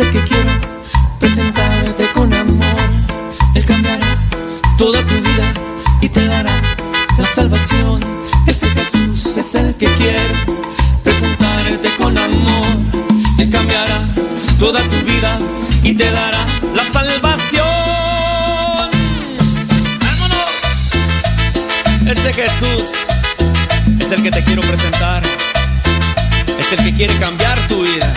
El que quiero presentarte con amor. Él cambiará toda tu vida y te dará la salvación. Ese Jesús es el que quiero presentarte con amor. Él cambiará toda tu vida y te dará la salvación. ¡Vámonos! Ese Jesús es el que te quiero presentar. Es el que quiere cambiar tu vida.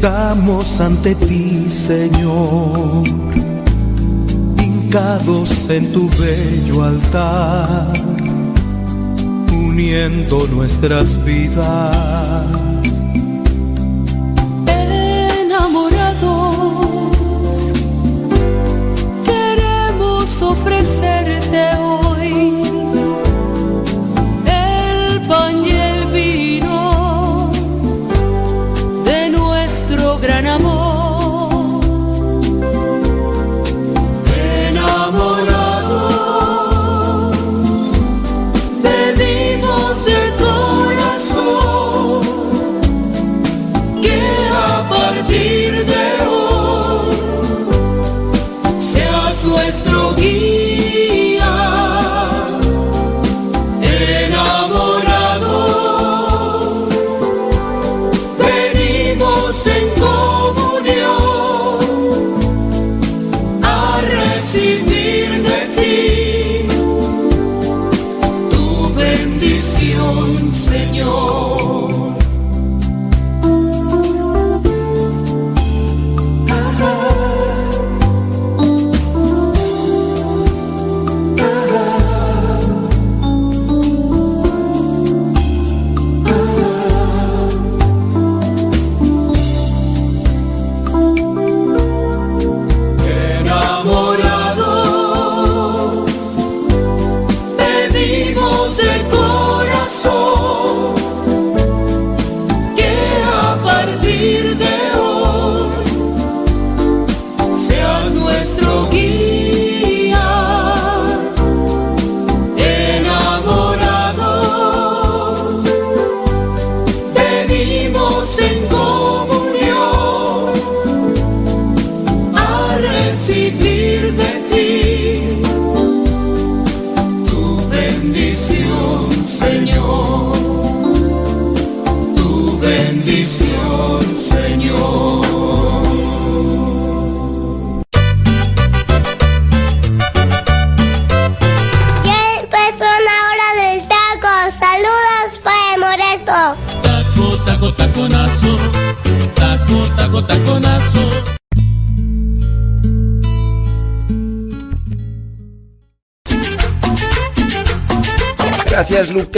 Estamos ante ti, Señor, hincados en tu bello altar, uniendo nuestras vidas.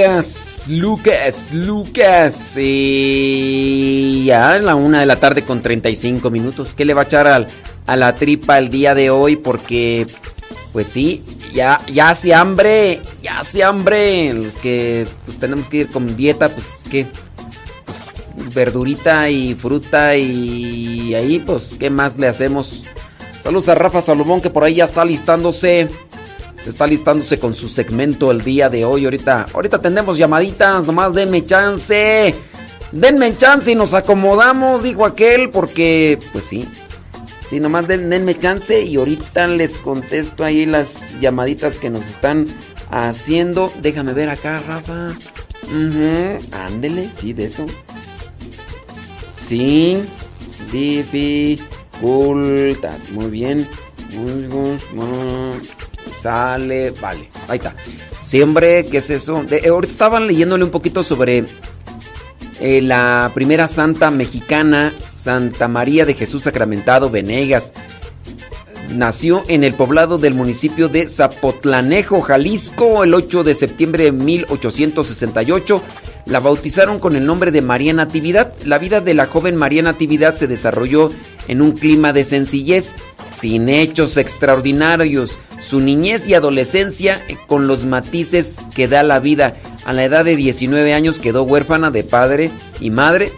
Lucas. Lucas, Lucas. Y ya la una de la tarde con 35 minutos. ¿Qué le va a echar a la tripa el día de hoy? Porque, pues sí, ya, ya hace hambre. Ya hace hambre. Los que pues, tenemos que ir con dieta, pues que. Pues, verdurita y fruta y ahí, pues, ¿qué más le hacemos? Saludos a Rafa Salomón que por ahí ya está listándose. Se está listándose con su segmento el día de hoy. Ahorita, ahorita tendremos llamaditas. Nomás denme chance. Denme chance y nos acomodamos, dijo aquel, porque, pues sí. Sí, nomás den- denme chance y ahorita les contesto ahí las llamaditas que nos están haciendo. Déjame ver acá, Rafa. Ujú, Ándele, sí, de eso. Sí, dificultad. Muy bien. Muy bien, Sale, vale, ahí está. Siempre, ¿qué es eso? De- eh, ahorita estaban leyéndole un poquito sobre eh, la primera santa mexicana, Santa María de Jesús Sacramentado Venegas. Nació en el poblado del municipio de Zapotlanejo, Jalisco, el 8 de septiembre de 1868. La bautizaron con el nombre de María Natividad. La vida de la joven María Natividad se desarrolló en un clima de sencillez, sin hechos extraordinarios. Su niñez y adolescencia eh, con los matices que da la vida. A la edad de 19 años quedó huérfana de padre y madre,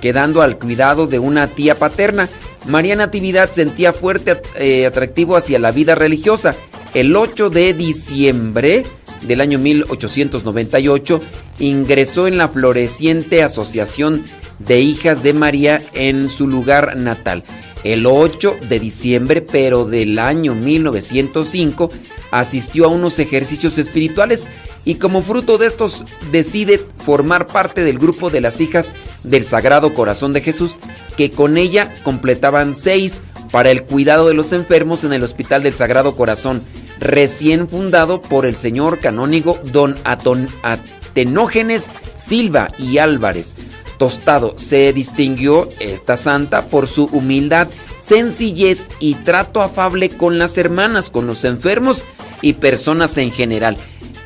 quedando al cuidado de una tía paterna. María Natividad sentía fuerte eh, atractivo hacia la vida religiosa. El 8 de diciembre del año 1898 ingresó en la floreciente Asociación de Hijas de María en su lugar natal. El 8 de diciembre, pero del año 1905, asistió a unos ejercicios espirituales y como fruto de estos decide formar parte del grupo de las hijas del Sagrado Corazón de Jesús, que con ella completaban seis para el cuidado de los enfermos en el Hospital del Sagrado Corazón, recién fundado por el señor canónigo don Atenógenes Silva y Álvarez. Tostado se distinguió esta santa por su humildad, sencillez y trato afable con las hermanas, con los enfermos y personas en general.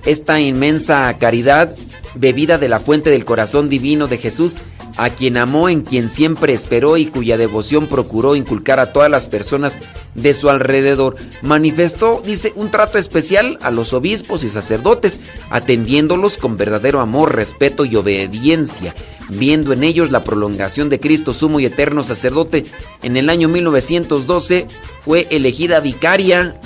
Esta inmensa caridad, bebida de la fuente del corazón divino de Jesús, a quien amó, en quien siempre esperó y cuya devoción procuró inculcar a todas las personas de su alrededor, manifestó, dice, un trato especial a los obispos y sacerdotes, atendiéndolos con verdadero amor, respeto y obediencia, viendo en ellos la prolongación de Cristo sumo y eterno sacerdote. En el año 1912 fue elegida vicaria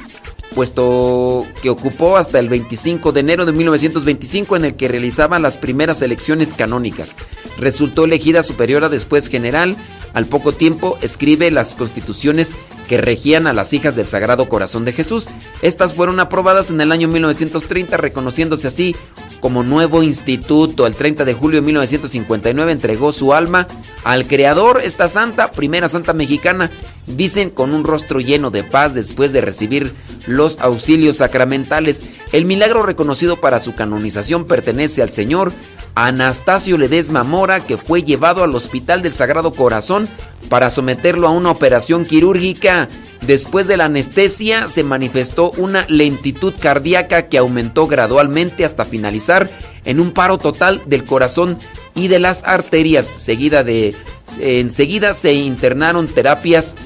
puesto que ocupó hasta el 25 de enero de 1925 en el que realizaba las primeras elecciones canónicas. Resultó elegida superiora después general. Al poco tiempo escribe las constituciones que regían a las hijas del Sagrado Corazón de Jesús. Estas fueron aprobadas en el año 1930, reconociéndose así como nuevo instituto. El 30 de julio de 1959 entregó su alma al Creador, esta santa, primera santa mexicana, dicen con un rostro lleno de paz después de recibir los auxilios sacramentales. El milagro reconocido para su canonización pertenece al señor Anastasio Ledesma Mora, que fue llevado al Hospital del Sagrado Corazón para someterlo a una operación quirúrgica. Después de la anestesia se manifestó una lentitud cardíaca que aumentó gradualmente hasta finalizar en un paro total del corazón y de las arterias. Seguida de, se internaron terapias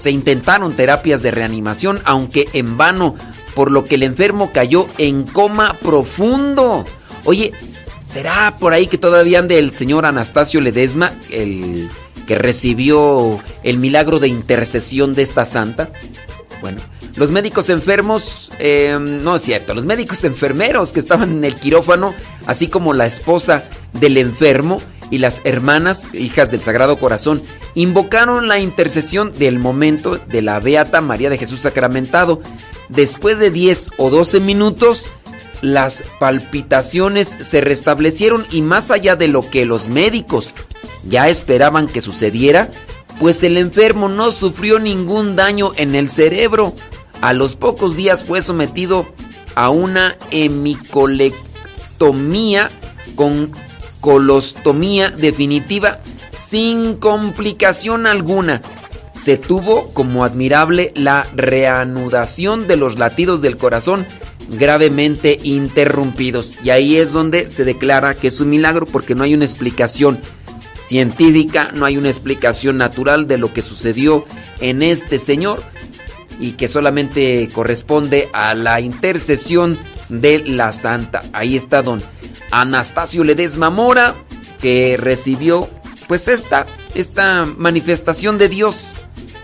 se intentaron terapias de reanimación, aunque en vano, por lo que el enfermo cayó en coma profundo. Oye, ¿será por ahí que todavía ande el señor Anastasio Ledesma, el que recibió el milagro de intercesión de esta santa? Bueno, los médicos enfermos, eh, no es cierto, los médicos enfermeros que estaban en el quirófano, así como la esposa del enfermo, y las hermanas, hijas del Sagrado Corazón, invocaron la intercesión del momento de la Beata María de Jesús Sacramentado. Después de 10 o 12 minutos, las palpitaciones se restablecieron y más allá de lo que los médicos ya esperaban que sucediera, pues el enfermo no sufrió ningún daño en el cerebro. A los pocos días fue sometido a una hemicolectomía con colostomía definitiva sin complicación alguna. Se tuvo como admirable la reanudación de los latidos del corazón gravemente interrumpidos. Y ahí es donde se declara que es un milagro porque no hay una explicación científica, no hay una explicación natural de lo que sucedió en este señor y que solamente corresponde a la intercesión de la santa. Ahí está don Anastasio Ledesma Mora que recibió pues esta esta manifestación de Dios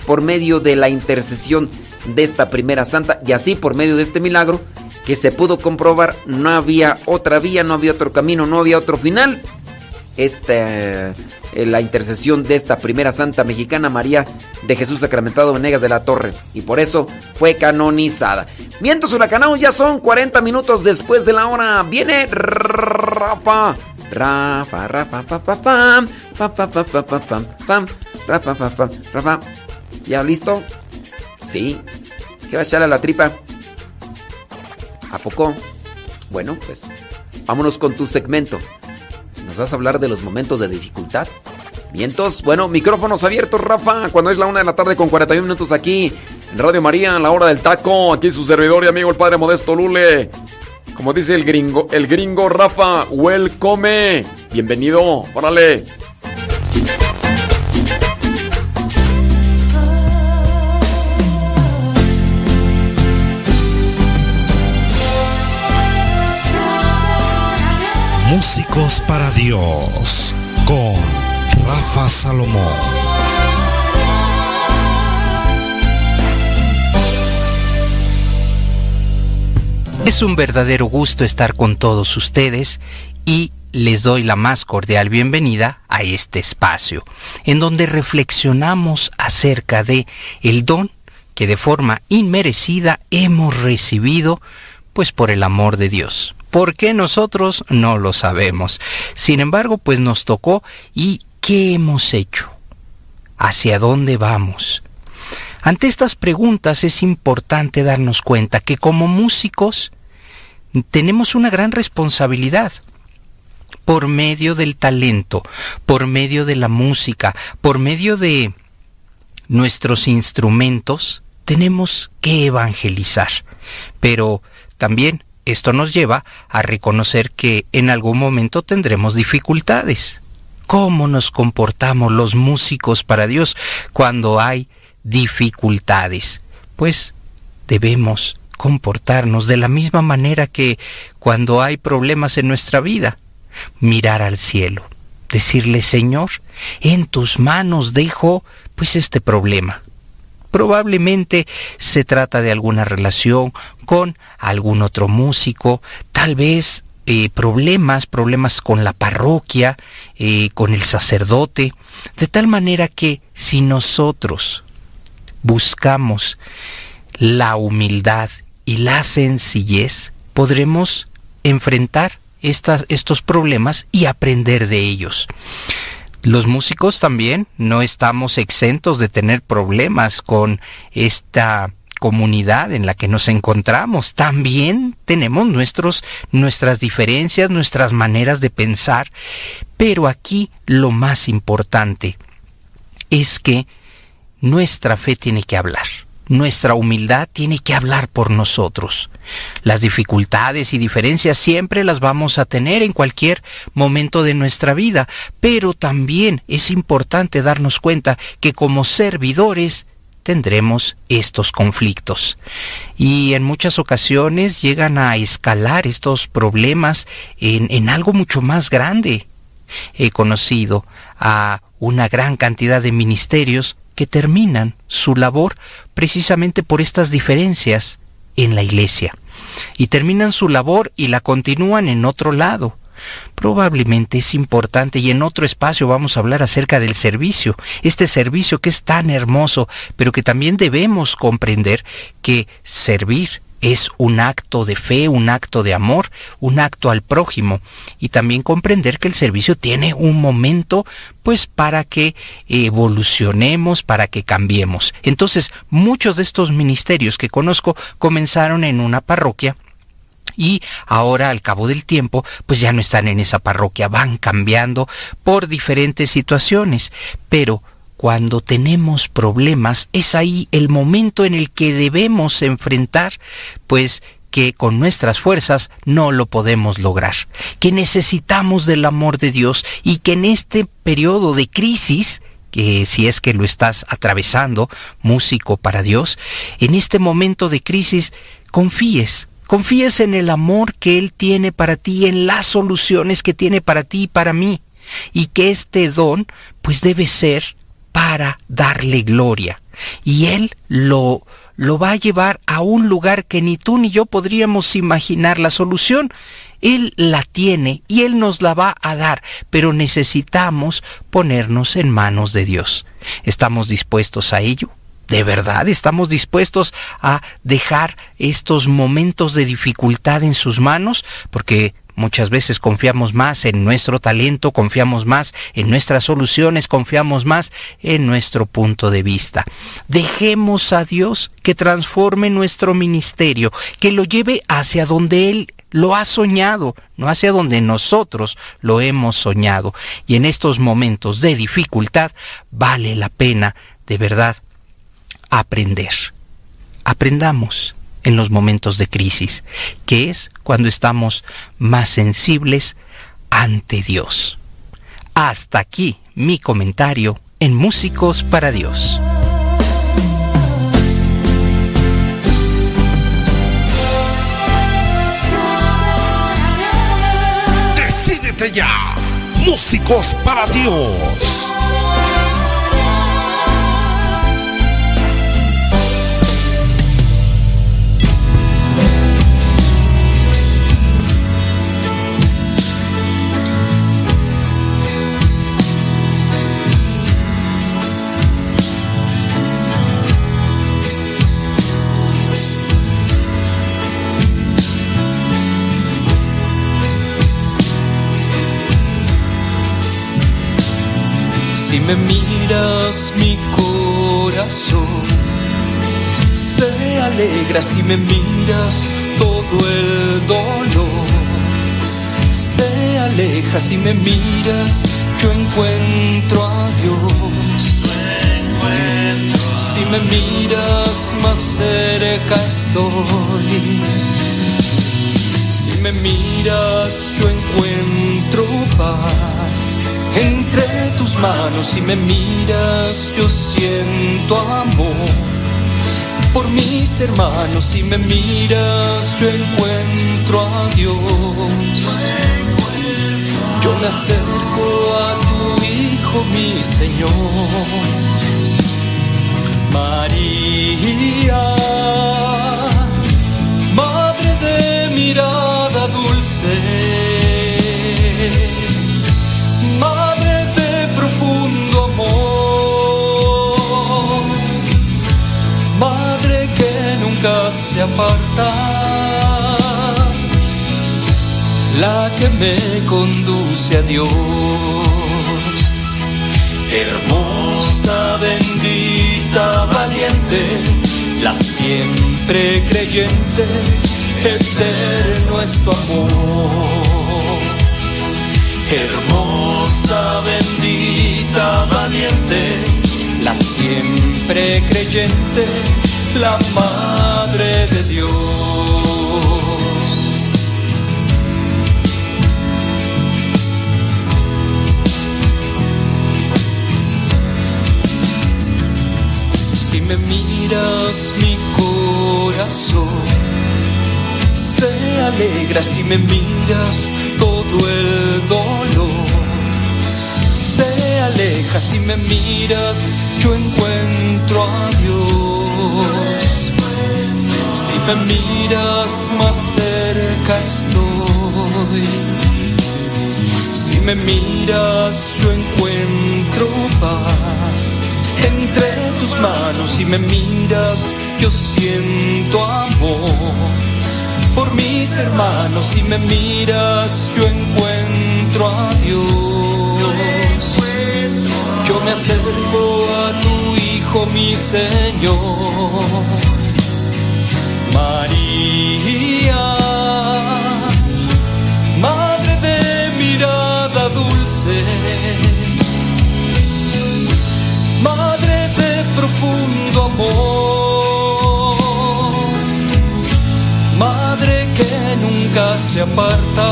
por medio de la intercesión de esta primera santa y así por medio de este milagro que se pudo comprobar no había otra vía, no había otro camino, no había otro final. Esta, eh, la intercesión de esta primera santa mexicana, María de Jesús Sacramentado Venegas de la Torre. Y por eso fue canonizada. Vientos huracanados ya son 40 minutos después de la hora. Viene Rafa. Rafa, Rafa, Rafa, pam, pam, pam, Rafa, Rafa, Rafa. ¿Ya listo? Sí. ¿Qué va a echarle a la tripa? ¿A poco? Bueno, pues vámonos con tu segmento vas a hablar de los momentos de dificultad. Vientos, bueno, micrófonos abiertos, Rafa, cuando es la una de la tarde con 41 minutos aquí en Radio María, a la hora del taco, aquí su servidor y amigo el Padre Modesto Lule. Como dice el gringo, el gringo Rafa, welcome. Bienvenido, órale. Músicos para Dios con Rafa Salomón. Es un verdadero gusto estar con todos ustedes y les doy la más cordial bienvenida a este espacio, en donde reflexionamos acerca de el don que de forma inmerecida hemos recibido, pues por el amor de Dios. ¿Por qué nosotros? No lo sabemos. Sin embargo, pues nos tocó y ¿qué hemos hecho? ¿Hacia dónde vamos? Ante estas preguntas es importante darnos cuenta que como músicos tenemos una gran responsabilidad por medio del talento, por medio de la música, por medio de nuestros instrumentos, tenemos que evangelizar. Pero también esto nos lleva a reconocer que en algún momento tendremos dificultades. ¿Cómo nos comportamos los músicos para Dios cuando hay dificultades? Pues debemos comportarnos de la misma manera que cuando hay problemas en nuestra vida. Mirar al cielo, decirle Señor, en tus manos dejo pues este problema. Probablemente se trata de alguna relación con algún otro músico, tal vez eh, problemas, problemas con la parroquia, eh, con el sacerdote, de tal manera que si nosotros buscamos la humildad y la sencillez, podremos enfrentar estos problemas y aprender de ellos. Los músicos también no estamos exentos de tener problemas con esta comunidad en la que nos encontramos. También tenemos nuestros, nuestras diferencias, nuestras maneras de pensar. Pero aquí lo más importante es que nuestra fe tiene que hablar. Nuestra humildad tiene que hablar por nosotros. Las dificultades y diferencias siempre las vamos a tener en cualquier momento de nuestra vida, pero también es importante darnos cuenta que como servidores tendremos estos conflictos. Y en muchas ocasiones llegan a escalar estos problemas en, en algo mucho más grande. He conocido a una gran cantidad de ministerios que terminan su labor precisamente por estas diferencias en la iglesia. Y terminan su labor y la continúan en otro lado probablemente es importante y en otro espacio vamos a hablar acerca del servicio, este servicio que es tan hermoso, pero que también debemos comprender que servir es un acto de fe, un acto de amor, un acto al prójimo. Y también comprender que el servicio tiene un momento pues para que evolucionemos, para que cambiemos. Entonces, muchos de estos ministerios que conozco comenzaron en una parroquia y ahora al cabo del tiempo pues ya no están en esa parroquia, van cambiando por diferentes situaciones, pero cuando tenemos problemas es ahí el momento en el que debemos enfrentar pues que con nuestras fuerzas no lo podemos lograr, que necesitamos del amor de Dios y que en este periodo de crisis que si es que lo estás atravesando, músico para Dios, en este momento de crisis confíes, confíes en el amor que Él tiene para ti, en las soluciones que tiene para ti y para mí, y que este don pues debe ser para darle gloria. Y Él lo lo va a llevar a un lugar que ni tú ni yo podríamos imaginar. La solución, Él la tiene y Él nos la va a dar, pero necesitamos ponernos en manos de Dios. ¿Estamos dispuestos a ello? ¿De verdad estamos dispuestos a dejar estos momentos de dificultad en sus manos? Porque Muchas veces confiamos más en nuestro talento, confiamos más en nuestras soluciones, confiamos más en nuestro punto de vista. Dejemos a Dios que transforme nuestro ministerio, que lo lleve hacia donde Él lo ha soñado, no hacia donde nosotros lo hemos soñado. Y en estos momentos de dificultad vale la pena, de verdad, aprender. Aprendamos en los momentos de crisis, que es cuando estamos más sensibles ante Dios. Hasta aquí mi comentario en Músicos para Dios. Decídete ya, Músicos para Dios. Si me miras mi corazón se alegra. Si me miras todo el dolor se aleja. Si me miras yo encuentro a Dios. Si me miras más cerca estoy. Si me miras yo encuentro paz entre tus manos y me miras, yo siento amor. Por mis hermanos y me miras, yo encuentro a Dios. Yo me acerco a tu Hijo, mi Señor. María, Madre de mirada la que me conduce a Dios. Hermosa, bendita, valiente, la siempre creyente, eterno es tu amor hermosa, bendita, valiente, la siempre creyente, la Madre de Dios. Si me miras mi corazón, se alegra. Si me miras todo el dolor se aleja. Si me miras yo encuentro a Dios me miras más cerca estoy si me miras yo encuentro paz entre tus manos si me miras yo siento amor por mis hermanos, si me miras, yo encuentro a Dios. Yo me acerco a tu Hijo, mi Señor. María, madre de mirada dulce, madre de profundo amor, madre que nunca se aparta,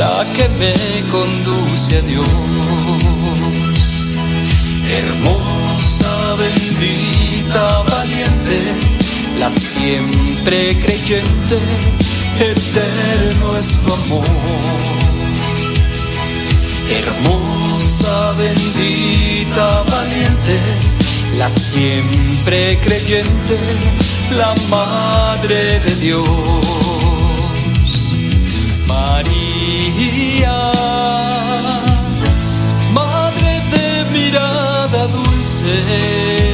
la que me conduce a Dios. Hermosa valiente, la siempre creyente, eterno es tu amor. Hermosa, bendita, valiente, la siempre creyente, la Madre de Dios. María, Madre de mirada dulce,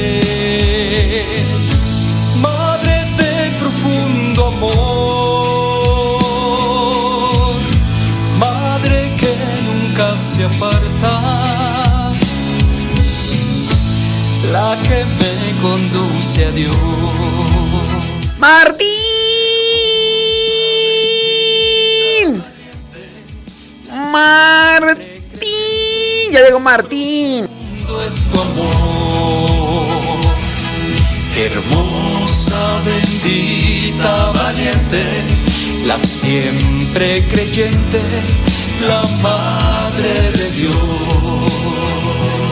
amor, Madre que nunca se aparta la que me conduce a Dios. ¡Martín! ¡Martín! Ya llegó Martín. Valiente, la siempre creyente, la Madre de Dios.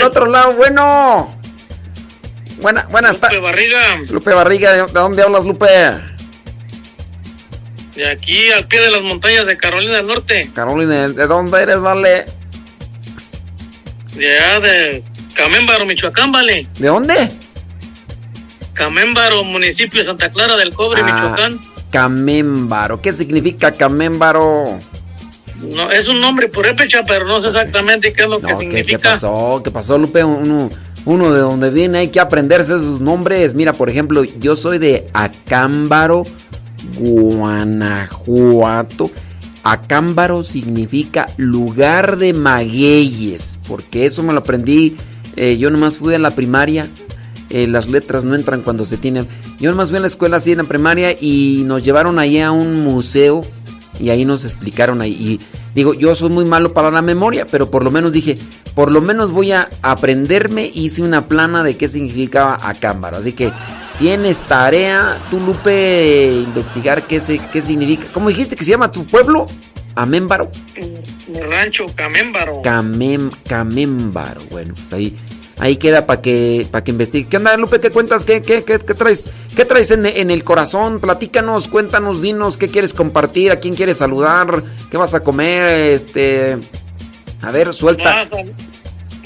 Del otro lado? Bueno. Buena, buenas Lupe tardes. Barriga, Lupe Barriga, ¿de de dónde hablas, Lupe? de aquí al pie de las montañas de Carolina del Norte, Carolina, ¿de dónde eres, vale? de allá de Camémbaro, Michoacán, vale. ¿De dónde? Camémbaro, municipio de Santa Clara del Cobre, Ah. Michoacán. Camémbaro. ¿Qué significa Camémbaro? No, es un nombre purépecha, pero no sé exactamente qué es lo que No, ¿qué, significa. qué pasó? ¿Qué pasó, Lupe? Uno, uno de donde viene hay que aprenderse sus nombres. Mira, por ejemplo, yo soy de Acámbaro, Guanajuato. Acámbaro significa lugar de magueyes, porque eso me lo aprendí. eh, yo nomás fui a la primaria. eh, las letras no entran cuando se tienen. Yo nomás fui a la escuela así en la primaria y nos llevaron ahí a un museo y ahí nos explicaron ahí. Y digo, yo soy muy malo para la memoria, pero por lo menos dije, por lo menos voy a aprenderme. Hice una plana de qué significaba acámbaro. Así que tienes tarea, tú Lupe, de investigar qué, se, qué significa. ¿Cómo dijiste que se llama tu pueblo? Amémbaro. Mi rancho, Camémbaro. Camem, Camémbaro. Bueno, pues ahí, ahí queda para que, para que investigue. ¿Qué onda, Lupe? ¿Qué cuentas? ¿Qué, qué, qué, qué traes? ¿Qué traes en, en el corazón? Platícanos, cuéntanos, dinos qué quieres compartir, a quién quieres saludar, qué vas a comer, este. A ver, suelta.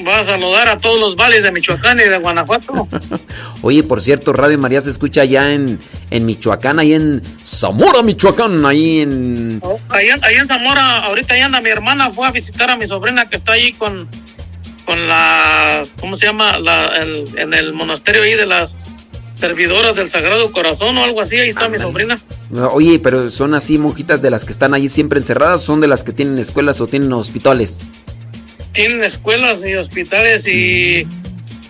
Vas a, saludar a todos los vales de Michoacán y de Guanajuato. [LAUGHS] Oye, por cierto, Radio María se escucha allá en, en Michoacán, ahí en Zamora, Michoacán, ahí en... Ahí, en- ahí en Zamora, ahorita ahí anda mi hermana, fue a visitar a mi sobrina que está ahí con, con la, ¿cómo se llama? La, el- en el monasterio ahí de las servidoras del Sagrado Corazón o algo así, ahí está mi sobrina. Oye, pero son así monjitas de las que están allí siempre encerradas, son de las que tienen escuelas o tienen hospitales. Tienen escuelas y hospitales y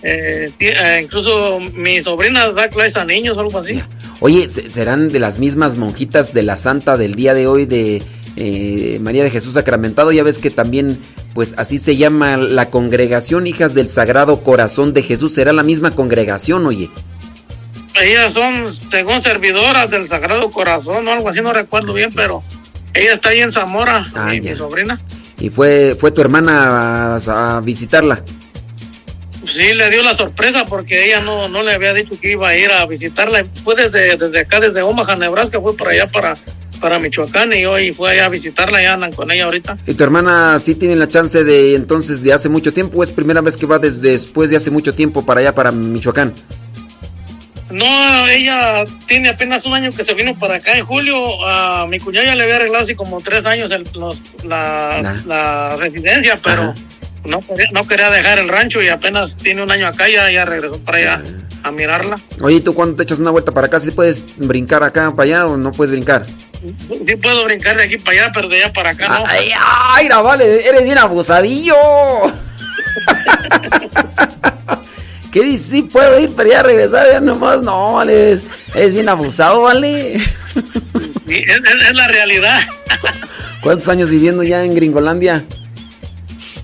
eh, eh, incluso mi sobrina da clases a niños o algo así. Oye, ¿se- ¿serán de las mismas monjitas de la santa del día de hoy de eh, María de Jesús Sacramentado? Ya ves que también, pues así se llama la congregación Hijas del Sagrado Corazón de Jesús. ¿Será la misma congregación, oye? ellas son, según servidoras del Sagrado Corazón o algo así, no recuerdo bien, pero ella está ahí en Zamora, Ah, mi, sobrina. Y fue, fue tu hermana a, a visitarla. Sí, le dio la sorpresa porque ella no, no le había dicho que iba a ir a visitarla. Fue desde, desde acá, desde Omaha, Nebraska, fue por allá para, para Michoacán y hoy fue allá a visitarla y andan con ella ahorita. ¿Y tu hermana sí tiene la chance de entonces de hace mucho tiempo o es primera vez que va desde después de hace mucho tiempo para allá, para Michoacán? No, ella tiene apenas un año que se vino para acá en julio. A mi cuñada ya le había arreglado así como tres años el- los- la, Nah. la residencia, pero Ajá. No quería, no quería dejar el rancho y apenas tiene un año acá ya, ya regresó para allá a mirarla. Oye, ¿y tú cuando te echas una vuelta para acá, sí puedes brincar acá para allá o no puedes brincar? Sí puedo brincar de aquí para allá, pero de allá para acá no. ¡Ay, ay, no, vale! ¡Eres bien abusadillo! [LAUGHS] ¿Qué dices? Sí puedo ir para allá, regresar ya nomás. No, vale, es, es bien abusado, vale. Sí, es, es- es la realidad. [LAUGHS] ¿Cuántos años viviendo ya en Gringolandia?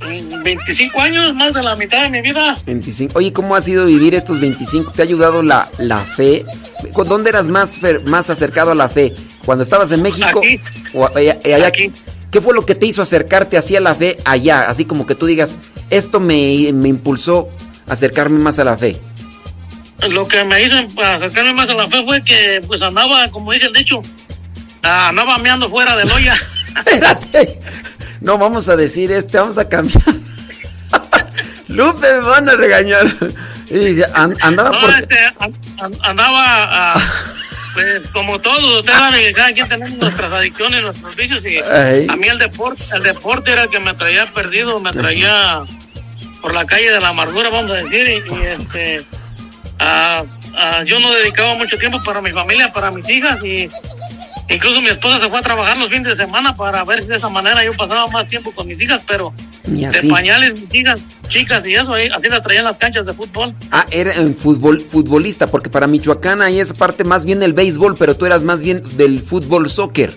25 años, más de la mitad de mi vida. 25. Oye, ¿cómo ha sido vivir estos 25? ¿Te ha ayudado la, la fe? ¿Con ¿Dónde eras más, fer- más acercado a la fe? ¿Cuando estabas en México? Aquí. ¿O allá, allá? ¿Qué fue lo que te hizo acercarte hacia la fe allá? Así como que tú digas, esto me, me impulsó a acercarme más a la fe. Lo que me hizo acercarme más a la fe fue que pues andaba, como dice el dicho, ah, andaba meando fuera del olla. [LAUGHS] Espérate. No vamos a decir este, vamos a cambiar. [LAUGHS] Lupe, me van a regañar. Y andaba No, por... este, an- an- andaba, ah, pues como todos, ustedes saben que cada quien tenemos nuestras adicciones, nuestros vicios y Ay. a mí el deporte, el deporte era el que me traía perdido, me traía por la calle de la amargura, vamos a decir, y, y, este, yo no dedicaba mucho tiempo para mi familia, para mis hijas y incluso mi esposa se fue a trabajar los fines de semana para ver si de esa manera yo pasaba más tiempo con mis hijas, pero de pañales, mis hijas, chicas y eso, ahí, así las traían las canchas de fútbol. Ah, era en fútbol, futbolista, porque para Michoacán ahí es parte más bien del béisbol, pero tú eras más bien del fútbol soccer.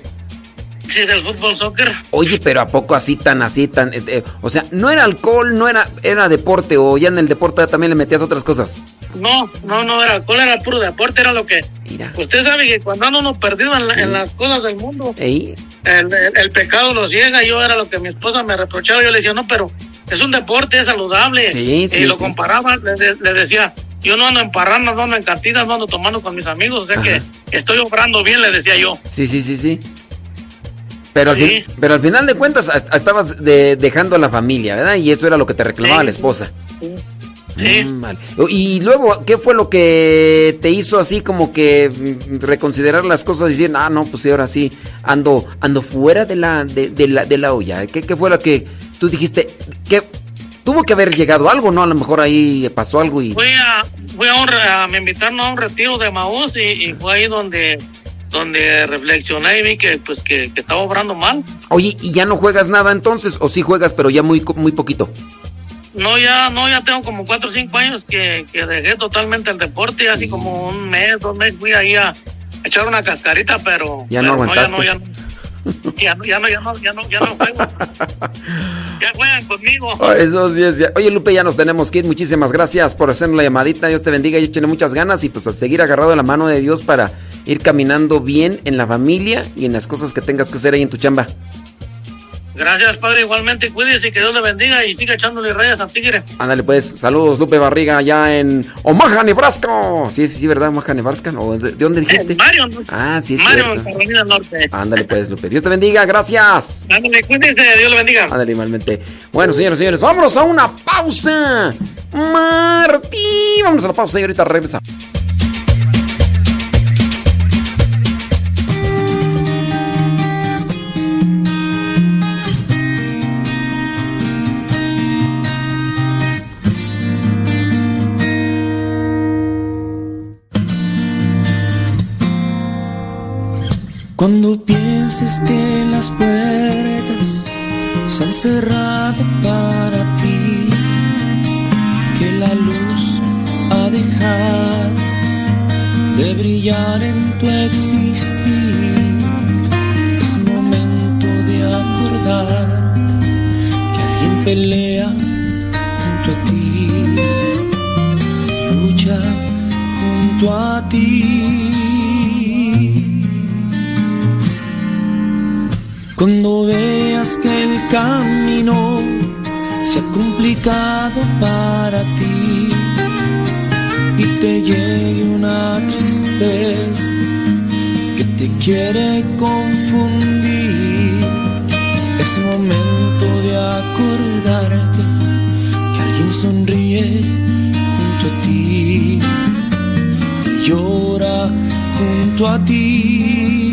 Sí, del fútbol soccer. Oye, pero ¿a poco así tan así tan... eh, eh, o sea, no era alcohol, no era, era deporte, o ya en el deporte también le metías otras cosas. No, no, no era alcohol, era puro deporte, era lo que... Usted sabe que cuando anda uno perdido en, la- en las cosas del mundo, el, el- el pecado lo ciega. Yo era lo que mi esposa me reprochaba. Yo le decía, no, pero es un deporte, es saludable. Sí, sí, y lo sí. comparaba, le, le decía, yo no ando en parrandas, no ando en cantinas, no ando tomando con mis amigos, o sea que estoy obrando bien, le decía yo. sí, sí, sí, sí. Pero, al Sí. fin- pero al final de cuentas a- estabas de- dejando a la familia, ¿verdad? Y eso era lo que te reclamaba Sí. la esposa. Sí. Mm, vale. Y luego, ¿qué fue lo que te hizo así como que mm, reconsiderar las cosas y decir, ah, no, pues sí, ahora sí, ando, ando fuera de la, de, de la, de la olla? ¿Qué, qué fue lo que tú dijiste? que tuvo que haber llegado algo, ¿no? A lo mejor ahí pasó algo y... Fui a, fui a un, a- me invitaron a un retiro de Maús y, y fue ahí donde donde reflexioné y vi que pues que, que estaba obrando mal. Oye, ¿y ya no juegas nada entonces? ¿O sí juegas, pero ya muy, muy poquito? No, ya no, ya tengo como cuatro o cinco años que, que dejé totalmente el deporte, así como un mes, dos meses fui ahí a echar una cascarita, pero Ya no pero aguantaste. no, ya no, ya no, ya no, ya no, ya no, ya no juego. ya juegan conmigo. Ah, Eso sí es. Oye, Lupe, ya nos tenemos que ir. Muchísimas gracias por hacer la llamadita. Dios te bendiga y échenle muchas ganas y pues a seguir agarrado de la mano de Dios para ir caminando bien en la familia y en las cosas que tengas que hacer ahí en tu chamba. Gracias, padre, igualmente cuídese y que Dios le bendiga y siga echándole rayas al tigre. Ándale pues, saludos Lupe Barriga allá en Omaha, Nebraska. Sí, sí, sí, ¿verdad? Omaha, Nebraska. ¿O de, de dónde dijiste? Mario, ¿no? Ah, sí, es Mario, cierto. Carolina Norte. Ándale pues, Lupe. Dios te bendiga, gracias. Ándale, cuídese, Dios le bendiga. Ándale igualmente. Bueno, señores, señores, vámonos a una pausa. Martí, vamos a la pausa y ahorita regresamos. Cuando pienses que las puertas se han cerrado para ti, que la luz ha dejado de brillar en tu existir, es momento de acordar que alguien pelea junto a ti, lucha junto a ti. Cuando veas que el camino se ha complicado para ti y te llegue una tristeza que te quiere confundir, es momento de acordarte que alguien sonríe junto a ti y llora junto a ti.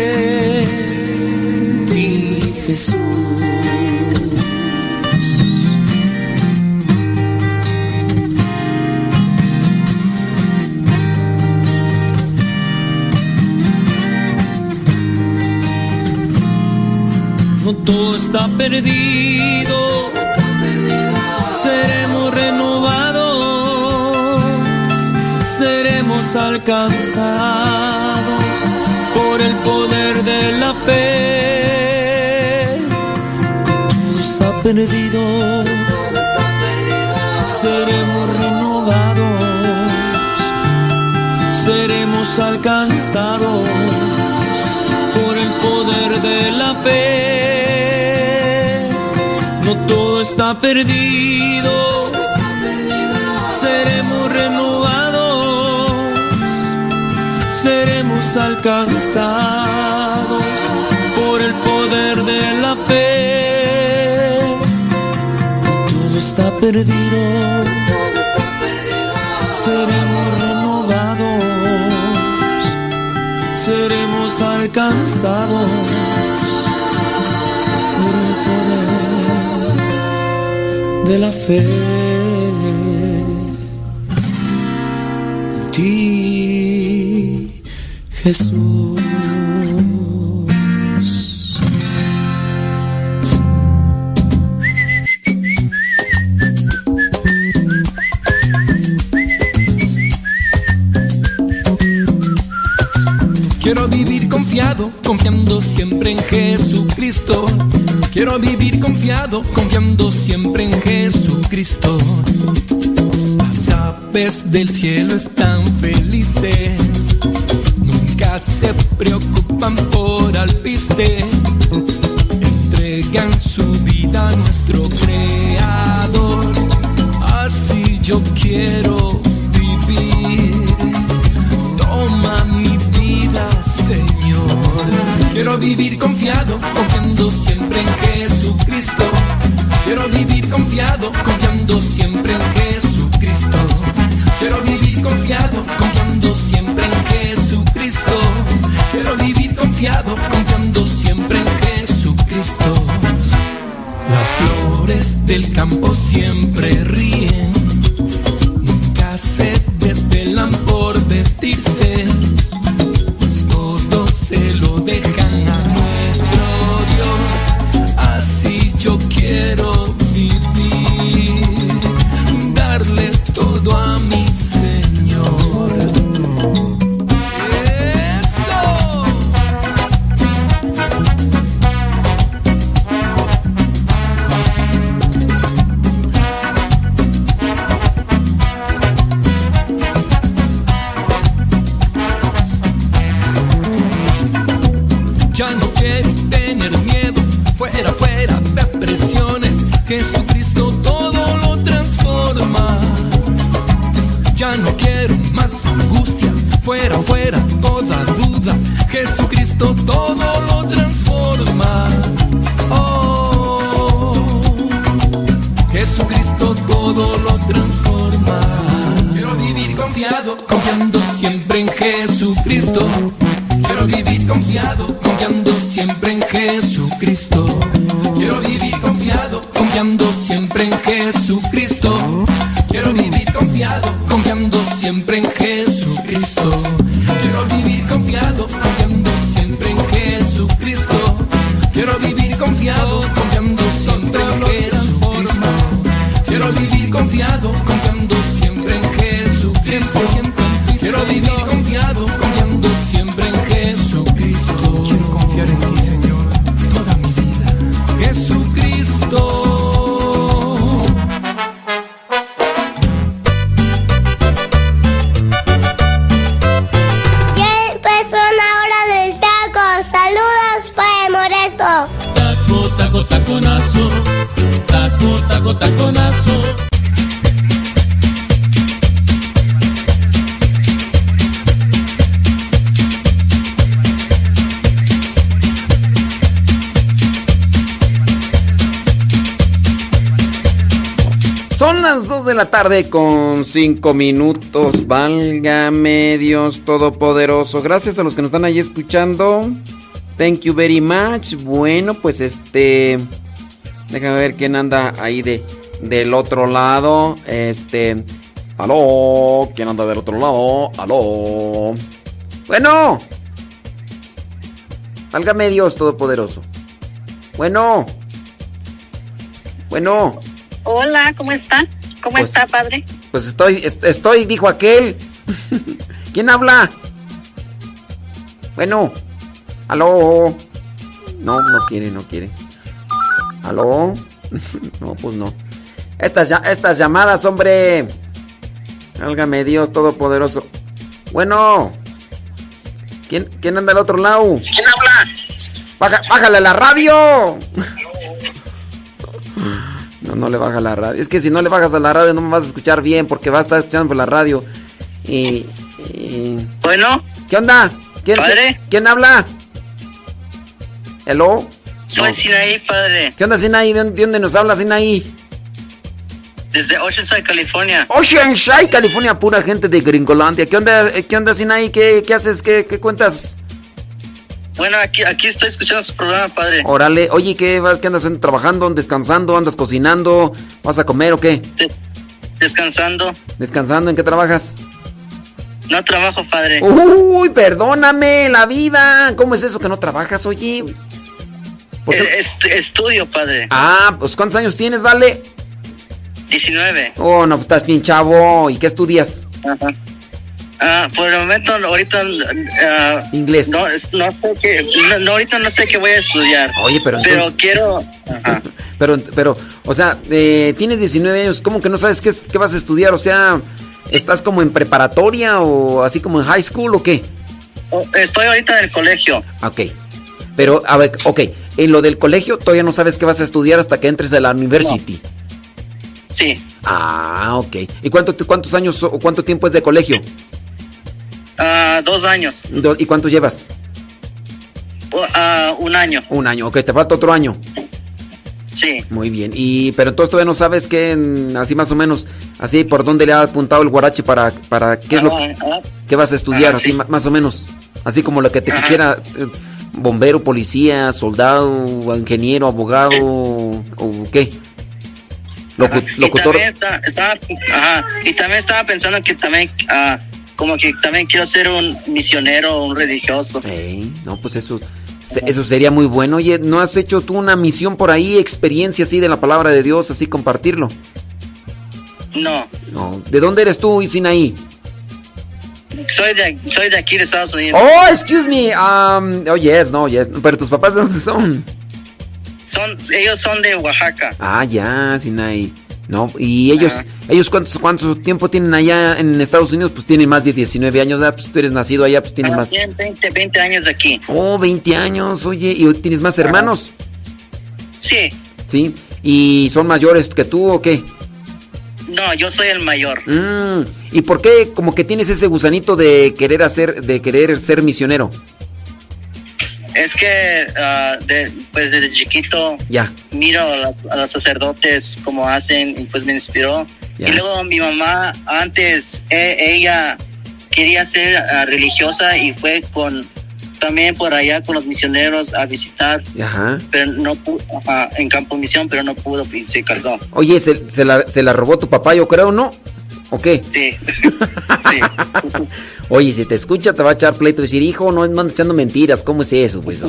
Todo está perdido, seremos renovados, seremos alcanzados por el poder de la fe. Perdido, seremos renovados, seremos alcanzados por el poder de la fe. No todo está perdido, seremos renovados, seremos alcanzados perdido, seremos renovados seremos alcanzados por el poder de la fe. Ti, Jesús. Del cielo están felices, con 5 minutos. Válgame Dios Todopoderoso. Gracias a los que nos están ahí escuchando. Thank you very much. Bueno, pues este. Déjame ver quién anda ahí de, del otro lado. Este. Aló. ¿Quién anda del otro lado? Aló. Bueno. Válgame Dios Todopoderoso. Bueno. Bueno. Hola, ¿cómo está? ¿Cómo Pues- está, padre? Pues estoy, est- estoy, dijo aquel. [LAUGHS] ¿Quién habla? Bueno, aló. No, no quiere, no quiere. ¿Aló? [LAUGHS] no, pues no. Estas, ya- estas llamadas, hombre. Válgame Dios Todopoderoso. Bueno. ¿Quién, quién anda al otro lado? ¿Quién habla? bájale la radio. [LAUGHS] No, no le baja la radio. Es que si no le bajas a la radio no me vas a escuchar bien porque vas a estar escuchando por la radio. Y, y- Bueno. ¿Qué onda? ¿Quién, Padre. ¿quién habla? ¿Hello? Soy Sinaí, padre. ¿Qué onda, Sinaí? ¿De dónde, de dónde nos habla, Sinaí? Desde Oceanside, California. Oceanside, California, pura gente de Gringolandia. ¿Qué onda, eh, qué onda Sinaí? ¿Qué, qué haces? ¿Qué, qué cuentas? Bueno, aquí, aquí estoy escuchando su programa, padre. Órale, oye, ¿qué, qué andas trabajando, descansando, andas cocinando? ¿Vas a comer o qué? Descansando. ¿Descansando? ¿En qué trabajas? No trabajo, padre. Uy, perdóname, la vida. ¿Cómo es eso que no trabajas, oye? Eh, est- estudio, padre. Ah, pues ¿cuántos años tienes, vale? 19. Oh, no, pues estás bien chavo. ¿Y qué estudias? Ajá. Ah, por el momento, ahorita. ah, Inglés. No, no sé qué. No, ahorita no sé qué voy a estudiar. Oye, pero Pero entonces- quiero. Ajá. [LAUGHS] Pero, pero, o sea, eh, tienes 19 años, ¿cómo que no sabes qué, qué vas a estudiar? O sea, ¿estás como en preparatoria o así como en high school o qué? Estoy ahorita en el colegio. Ok. Pero, a ver, ok, en lo del colegio todavía no sabes qué vas a estudiar hasta que entres a la university. Sí. Ah, ok. ¿Y cuánto, cuántos años o cuánto tiempo es de colegio? Ah, dos años. ¿Y cuánto llevas? Ah, un año. Un año, ok, te falta otro año. Sí. Muy bien. Y pero entonces todavía no sabes qué, así más o menos, así por dónde le ha apuntado el guarache para, para qué es lo que, Ah, ah, qué vas a estudiar, así sí. más o menos. Así como lo que te Ajá. quisiera, eh, bombero, policía, soldado, ingeniero, abogado, o qué. Locu- Ajá. Y locutor. también está- estaba, ajá, y también estaba pensando que también, como que también quiero ser un misionero, un religioso. Ey, no, pues eso, eso sería muy bueno. Oye, ¿no has hecho tú una misión por ahí, experiencia así de la palabra de Dios, así compartirlo? No, No. ¿De dónde eres tú, Isinaí? soy de, soy de aquí de Estados Unidos. Oh, excuse me. Um, oh, yes, no, yes. Pero tus papás de dónde son? Son, ellos son de Oaxaca. Ah, ya, Sinai. No, y ellos, Ajá. ellos cuántos, cuánto tiempo tienen allá en Estados Unidos, pues tienen más de 19 años. Pues tú eres nacido allá, pues tienes Ah, más. Tienen 20, 20 años de aquí. Oh, 20 años, oye, ¿y tienes más hermanos? Sí, Sí. ¿Y son mayores que tú o qué? no, yo soy el mayor. Mm, ¿Y por qué como que tienes ese gusanito de querer hacer, de querer ser misionero? Es que, ah, de- pues desde chiquito miro a, la- a los sacerdotes cómo hacen y pues me inspiró. Y luego mi mamá antes, e- ella quería ser ah, religiosa y fue con, también por allá con los misioneros a visitar, Ajá. pero no pu- ajá, en Campo Misión, pero no pudo y se casó. Oye, ¿se, se la, se la robó tu papá, yo creo, ¿no? ¿O qué? Sí. [LAUGHS] Oye, si te escucha te va a echar pleito y decir, hijo, no andes echando mentiras, ¿cómo es eso? Pues?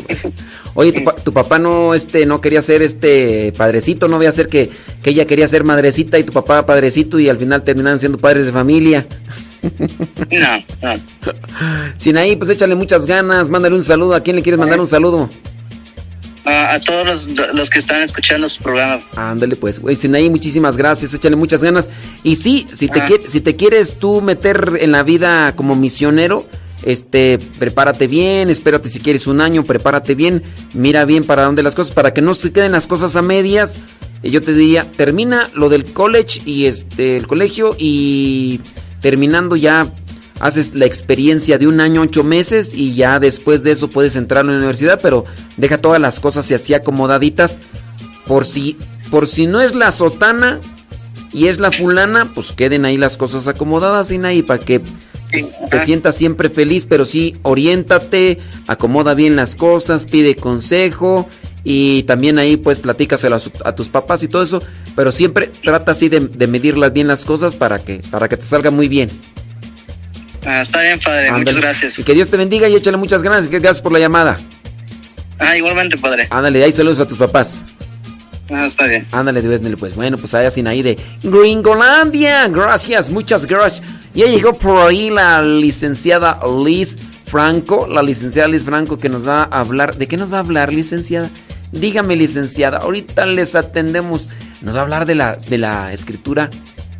Oye, tu, pa- tu papá no, este, no quería ser este padrecito, no voy a ser que, que ella quería ser madrecita y tu papá padrecito y al final terminaron siendo padres de familia. No, no. [LAUGHS] Sinaí, pues échale muchas ganas, mándale un saludo. ¿A quién le quieres mandar un saludo? A, a todos los, los que están escuchando su programa. Ándale pues, güey, Sinaí, muchísimas gracias, échale muchas ganas. Y sí, si te, Ah. si te quieres tú meter en la vida como misionero, este, prepárate bien, espérate si quieres un año, prepárate bien, mira bien para dónde las cosas, para que no se queden las cosas a medias. Y Yo te diría, termina lo del college y este, el colegio y terminando ya haces la experiencia de un año, ocho meses y ya después de eso puedes entrar a la universidad, pero deja todas las cosas y así acomodaditas por si, por si no es la sotana y es la fulana, pues queden ahí las cosas acomodadas, ahí para que te sientas siempre feliz, pero sí, oriéntate, acomoda bien las cosas, pide consejo y también ahí pues platícaselo a, su- a tus papás y todo eso, pero siempre trata así de, de medirlas bien las cosas para que, para que te salga muy bien. Ah, está bien, padre. Muchas gracias. Y que Dios te bendiga y échale muchas que gracias por la llamada. Ah, igualmente, padre. Ándale, ahí saludos a tus papás. Ah, está bien. Ándale, Dios, pues bueno, pues allá sin ahí de Gringolandia. Gracias, muchas gracias. Ya llegó por ahí la licenciada Liz Franco, la licenciada Liz Franco que nos va a hablar. ¿De qué nos va a hablar, licenciada? Dígame, licenciada, ahorita les atendemos. Nos va a hablar de la, de la escritura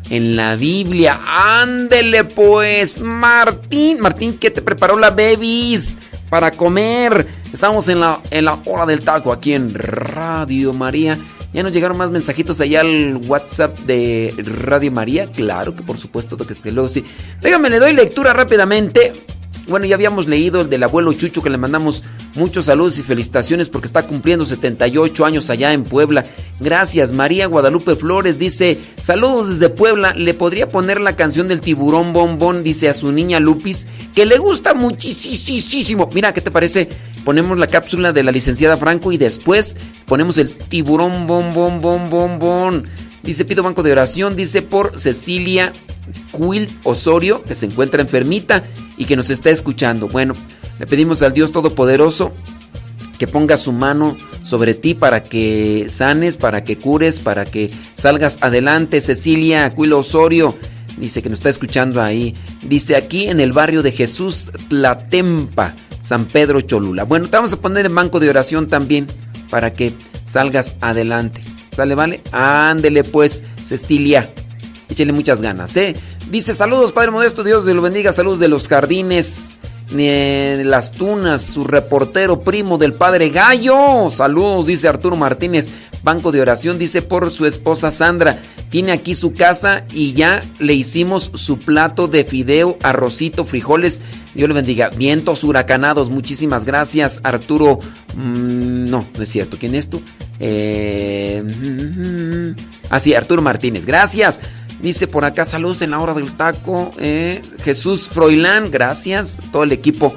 en la Biblia. Ándele pues, Martín. Martín, ¿qué te preparó la babies para comer? Estamos en la, en la hora del taco aquí en Radio María. Ya nos llegaron más mensajitos allá al WhatsApp de Radio María. Claro que por supuesto que esté luego sí. Déjame, le doy lectura rápidamente. Bueno, ya habíamos leído el del abuelo Chucho que le mandamos muchos saludos y felicitaciones porque está cumpliendo 78 años allá en Puebla. Gracias, María Guadalupe Flores dice, saludos desde Puebla, le podría poner la canción del tiburón bombón, dice a su niña Lupis, que le gusta muchísimo. Mira, ¿qué te parece? Ponemos la cápsula de la licenciada Franco y después ponemos el tiburón bombón bombón bombón. Dice, pido banco de oración, dice por Cecilia Quil Osorio, que se encuentra enfermita y que nos está escuchando. Bueno, le pedimos al Dios Todopoderoso que ponga su mano sobre ti para que sanes, para que cures, para que salgas adelante. Cecilia Quil Osorio dice que nos está escuchando ahí. Dice aquí en el barrio de Jesús Tlatempa, San Pedro Cholula. Bueno, te vamos a poner en banco de oración también para que salgas adelante. ¿Sale, vale? Ándele pues, Cecilia. Échale muchas ganas, ¿eh? Dice, saludos, Padre Modesto, Dios te lo bendiga, saludos de los jardines, eh, de las tunas, su reportero primo del Padre Gallo. Saludos, dice Arturo Martínez, banco de oración, dice por su esposa Sandra. Tiene aquí su casa y ya le hicimos su plato de fideo, arrocito, frijoles. Dios le bendiga. Vientos huracanados, muchísimas gracias, Arturo. Mm, no, no es cierto. ¿Quién es tú? Eh, mm, ah, sí, Arturo Martínez. Gracias. Dice por acá, saludos en la hora del taco. eh, Jesús Froilán, gracias. Todo el equipo.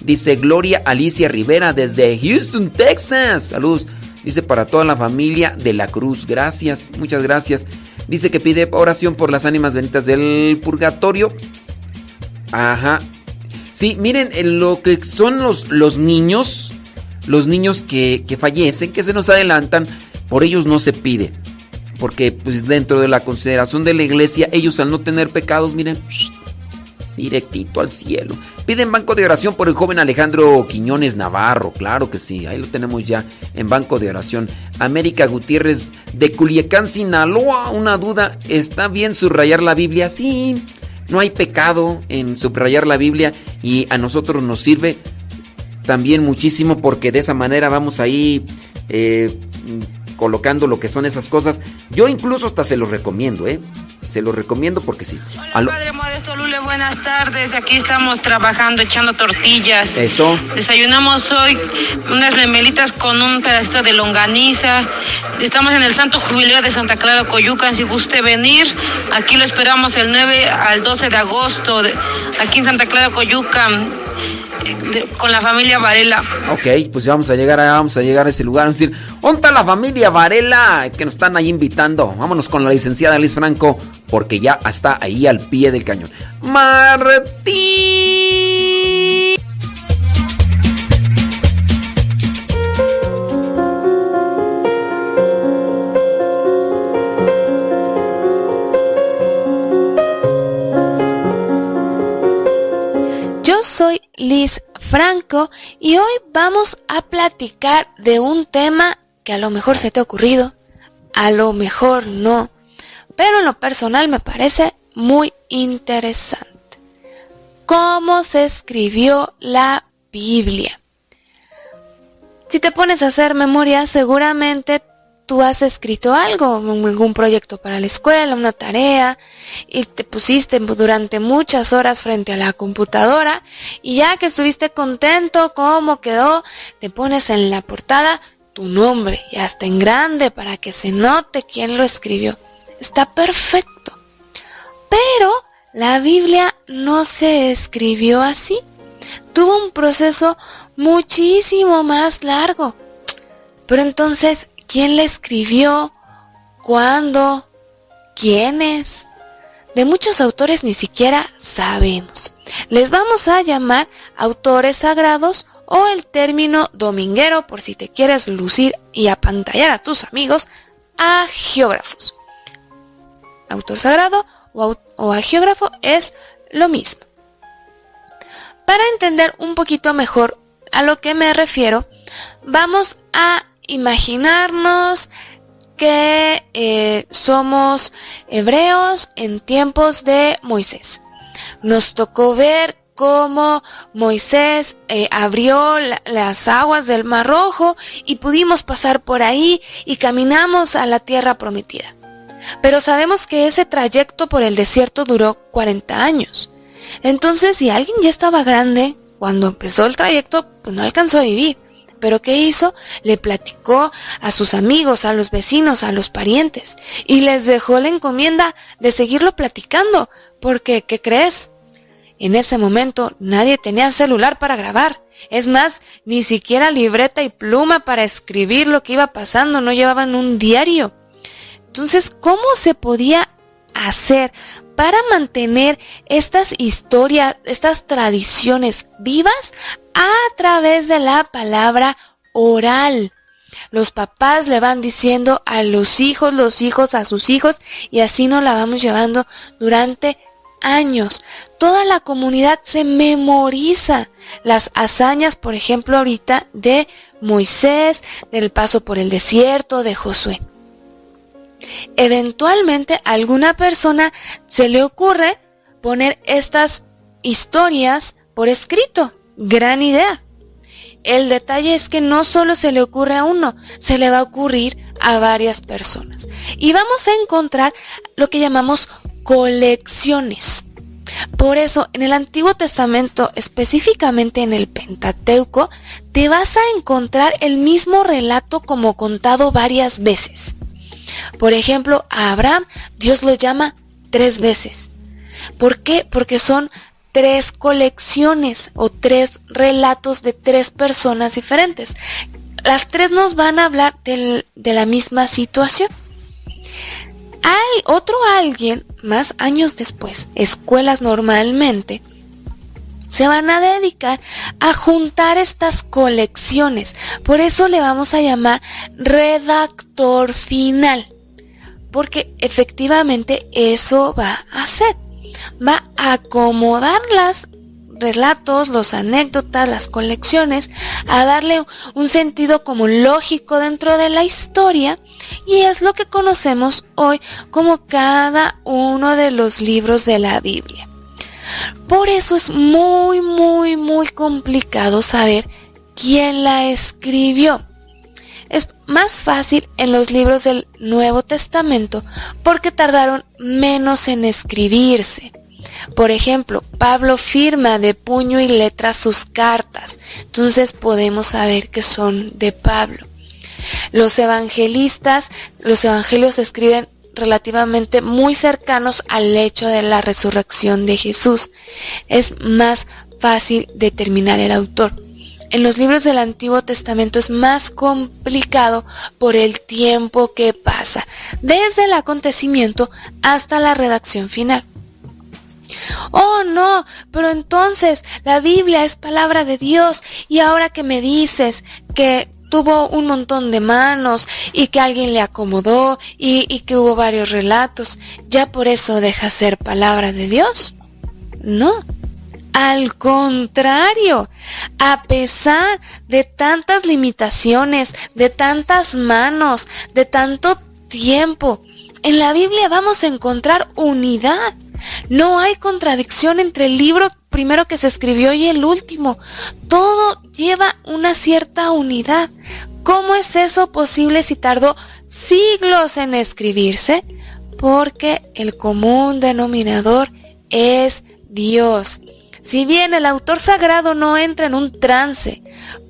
Dice Gloria Alicia Rivera desde Houston, Texas. Saludos. Dice para toda la familia de la Cruz. Gracias, muchas gracias. Dice que pide oración por las ánimas benditas del purgatorio. Ajá. Sí, miren, en lo que son los, los niños, los niños que, que fallecen, que se nos adelantan, por ellos no se pide. Porque pues dentro de la consideración de la iglesia, ellos al no tener pecados, miren, directito al cielo. Piden banco de oración por el joven Alejandro Quiñones Navarro, claro que sí, ahí lo tenemos ya en banco de oración. América Gutiérrez de Culiacán, Sinaloa, una duda, ¿está bien subrayar la Biblia? Sí, no hay pecado en subrayar la Biblia y a nosotros nos sirve también muchísimo porque de esa manera vamos ahí eh, colocando lo que son esas cosas. Yo incluso hasta se los recomiendo, ¿eh? Se los recomiendo porque sí. Aló. Padre Modesto Lule, buenas tardes. Aquí estamos trabajando, echando tortillas. Eso. Desayunamos hoy unas memelitas con un pedacito de longaniza. Estamos en el Santo Jubileo de Santa Clara, Coyucan. Si guste venir, aquí lo esperamos el 9 al 12 de agosto, aquí en Santa Clara, Coyucan. Con la familia Varela. Ok, pues vamos a llegar a, vamos a llegar a ese lugar. Vamos a decir, ¿dónde está la familia Varela? Que nos están ahí invitando. Vámonos con la licenciada Liz Franco, porque ya está ahí al pie del cañón. Martín. Liz Franco y hoy vamos a platicar de un tema que a lo mejor se te ha ocurrido, a lo mejor no, pero en lo personal me parece muy interesante. ¿Cómo se escribió la Biblia? Si te pones a hacer memoria, seguramente tú has escrito algo, algún proyecto para la escuela, una tarea, y te pusiste durante muchas horas frente a la computadora, y ya que estuviste contento cómo quedó, te pones en la portada tu nombre, y hasta en grande para que se note quién lo escribió. Está perfecto. Pero la Biblia no se escribió así. Tuvo un proceso muchísimo más largo. Pero entonces, ¿quién la escribió? ¿Cuándo? ¿Quiénes? De muchos autores ni siquiera sabemos. Les vamos a llamar autores sagrados o el término dominguero por si te quieres lucir y apantallar a tus amigos, agiógrafos. Autor sagrado o, o agiógrafo es lo mismo. Para entender un poquito mejor a lo que me refiero, vamos a imaginarnos que eh, somos hebreos en tiempos de Moisés. Nos tocó ver cómo Moisés eh, abrió la- las aguas del Mar Rojo y pudimos pasar por ahí y caminamos a la tierra prometida. Pero sabemos que ese trayecto por el desierto duró 40 años. Entonces, si alguien ya estaba grande, cuando empezó el trayecto, pues no alcanzó a vivir. Pero ¿qué hizo? Le platicó a sus amigos, a los vecinos, a los parientes, y les dejó la encomienda de seguirlo platicando, porque, ¿qué crees? En ese momento nadie tenía celular para grabar. Es más, ni siquiera libreta y pluma para escribir lo que iba pasando, no llevaban un diario. Entonces, ¿cómo se podía hacer para mantener estas historias, estas tradiciones vivas a través de la palabra oral? Los papás le van diciendo a los hijos, los hijos a sus hijos, y así nos la vamos llevando durante años. Toda la comunidad se memoriza las hazañas, por ejemplo, ahorita de Moisés, del paso por el desierto, de Josué. Eventualmente a alguna persona se le ocurre poner estas historias por escrito. Gran idea. El detalle es que no solo se le ocurre a uno, se le va a ocurrir a varias personas. Y vamos a encontrar lo que llamamos colecciones. Por eso, en el Antiguo Testamento, específicamente en el Pentateuco, te vas a encontrar el mismo relato como contado varias veces. Por ejemplo, a Abraham Dios lo llama tres veces. ¿Por qué? Porque son tres colecciones o tres relatos de tres personas diferentes. Las tres nos van a hablar de la misma situación. Hay otro alguien, más años después, escuelas normalmente, se van a dedicar a juntar estas colecciones. Por eso le vamos a llamar redactor final. Porque efectivamente eso va a hacer. Va a acomodar las relatos, los anécdotas, las colecciones, a darle un sentido como lógico dentro de la historia y es lo que conocemos hoy como cada uno de los libros de la Biblia. Por eso es muy, muy, muy complicado saber quién la escribió. Es más fácil en los libros del Nuevo Testamento porque tardaron menos en escribirse. Por ejemplo, Pablo firma de puño y letra sus cartas, entonces podemos saber que son de Pablo. Los evangelistas, los evangelios escriben relativamente muy cercanos al hecho de la resurrección de Jesús. Es más fácil determinar el autor. En los libros del Antiguo Testamento es más complicado por el tiempo que pasa, desde el acontecimiento hasta la redacción final. Oh, no, pero entonces la Biblia es palabra de Dios y ahora que me dices que tuvo un montón de manos y que alguien le acomodó y, que hubo varios relatos, ¿ya por eso deja ser palabra de Dios? No. Al contrario, a pesar de tantas limitaciones, de tantas manos, de tanto tiempo, en la Biblia vamos a encontrar unidad. No hay contradicción entre el libro primero que se escribió y el último. Todo lleva una cierta unidad. ¿Cómo es eso posible si tardó siglos en escribirse? Porque el común denominador es Dios. Si bien el autor sagrado no entra en un trance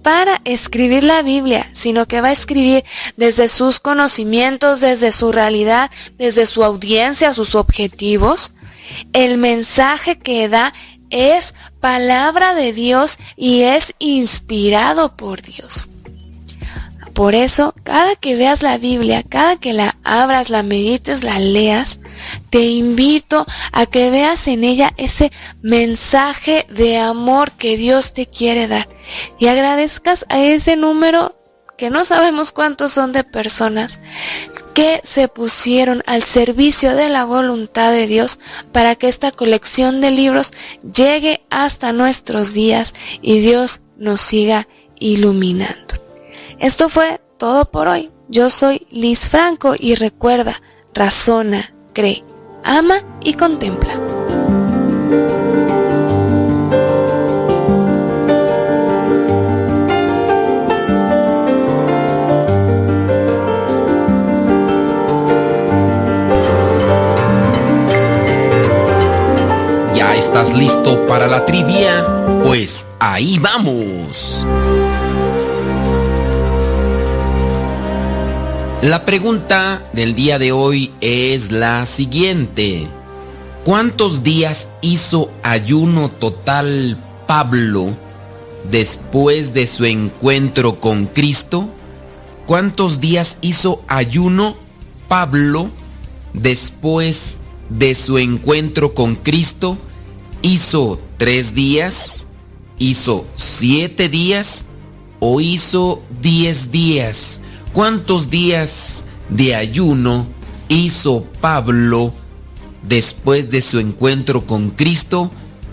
para escribir la Biblia, sino que va a escribir desde sus conocimientos, desde su realidad, desde su audiencia, sus objetivos, el mensaje que da es palabra de Dios y es inspirado por Dios. Por eso, cada que veas la Biblia, cada que la abras, la medites, la leas, te invito a que veas en ella ese mensaje de amor que Dios te quiere dar y agradezcas a ese número que no sabemos cuántos son de personas que se pusieron al servicio de la voluntad de Dios para que esta colección de libros llegue hasta nuestros días y Dios nos siga iluminando. Esto fue todo por hoy. Yo soy Liz Franco y recuerda, razona, cree, ama y contempla. Estás listo para la trivia? Pues ahí vamos. La pregunta del día de hoy es la siguiente. ¿Cuántos días hizo ayuno total Pablo después de su encuentro con Cristo? ¿Cuántos días hizo ayuno Pablo después de su encuentro con Cristo? ¿Hizo tres días? ¿Hizo siete días? ¿O hizo diez días? ¿Cuántos días de ayuno hizo Pablo después de su encuentro con Cristo?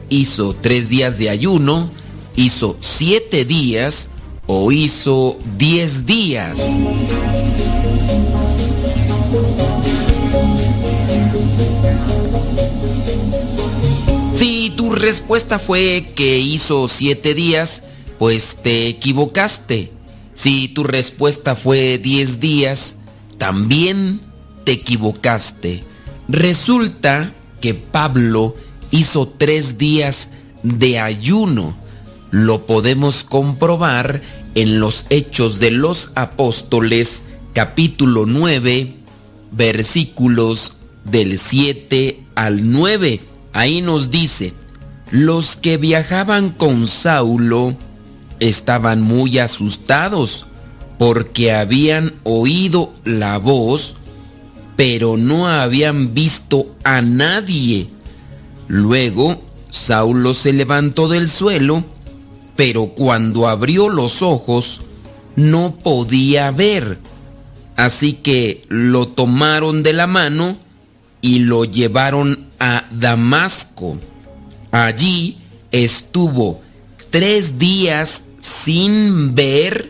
¿Hizo tres días de ayuno? ¿Hizo siete días? ¿O hizo diez días? Respuesta fue que hizo siete días, pues te equivocaste. Si tu respuesta fue 10 días, también te equivocaste. Resulta que Pablo hizo tres días de ayuno. Lo podemos comprobar en los Hechos de los Apóstoles, capítulo 9, versículos del 7 al 9. Ahí nos dice, los que viajaban con Saulo, estaban muy asustados porque habían oído la voz, pero no habían visto a nadie. Luego Saulo se levantó del suelo, pero cuando abrió los ojos no podía ver. Así que lo tomaron de la mano y lo llevaron a Damasco. Allí estuvo tres días sin ver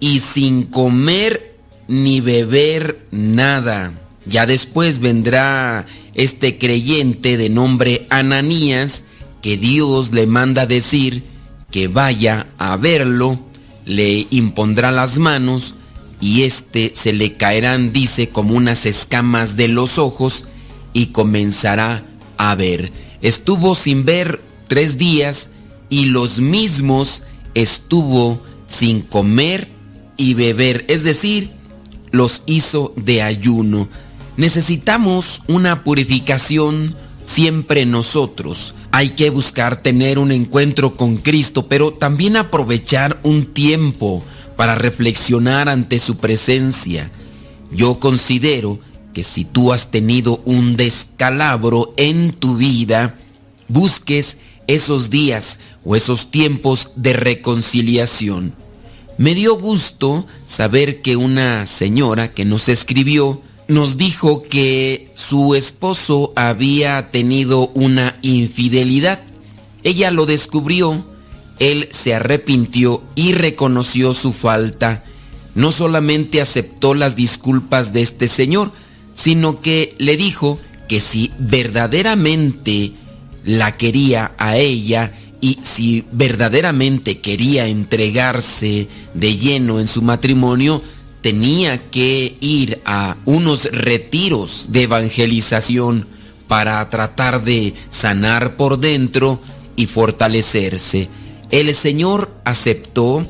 y sin comer ni beber nada. Ya después vendrá este creyente de nombre Ananías que Dios le manda decir que vaya a verlo, le impondrá las manos y éste se le caerán, dice, como unas escamas de los ojos y comenzará a ver. Estuvo sin ver tres días y los mismos estuvo sin comer y beber, es decir, los hizo de ayuno. necesitamos una purificación siempre nosotros. Hay que buscar tener un encuentro con Cristo, pero también aprovechar un tiempo para reflexionar ante su presencia. Yo considero que si tú has tenido un descalabro en tu vida, busques esos días o esos tiempos de reconciliación. Me dio gusto saber que una señora que nos escribió nos dijo que su esposo había tenido una infidelidad. Ella lo descubrió, él se arrepintió y reconoció su falta. No solamente aceptó las disculpas de este señor, sino que le dijo que si verdaderamente la quería a ella y si verdaderamente quería entregarse de lleno en su matrimonio, tenía que ir a unos retiros de evangelización para tratar de sanar por dentro y fortalecerse. El Señor aceptó,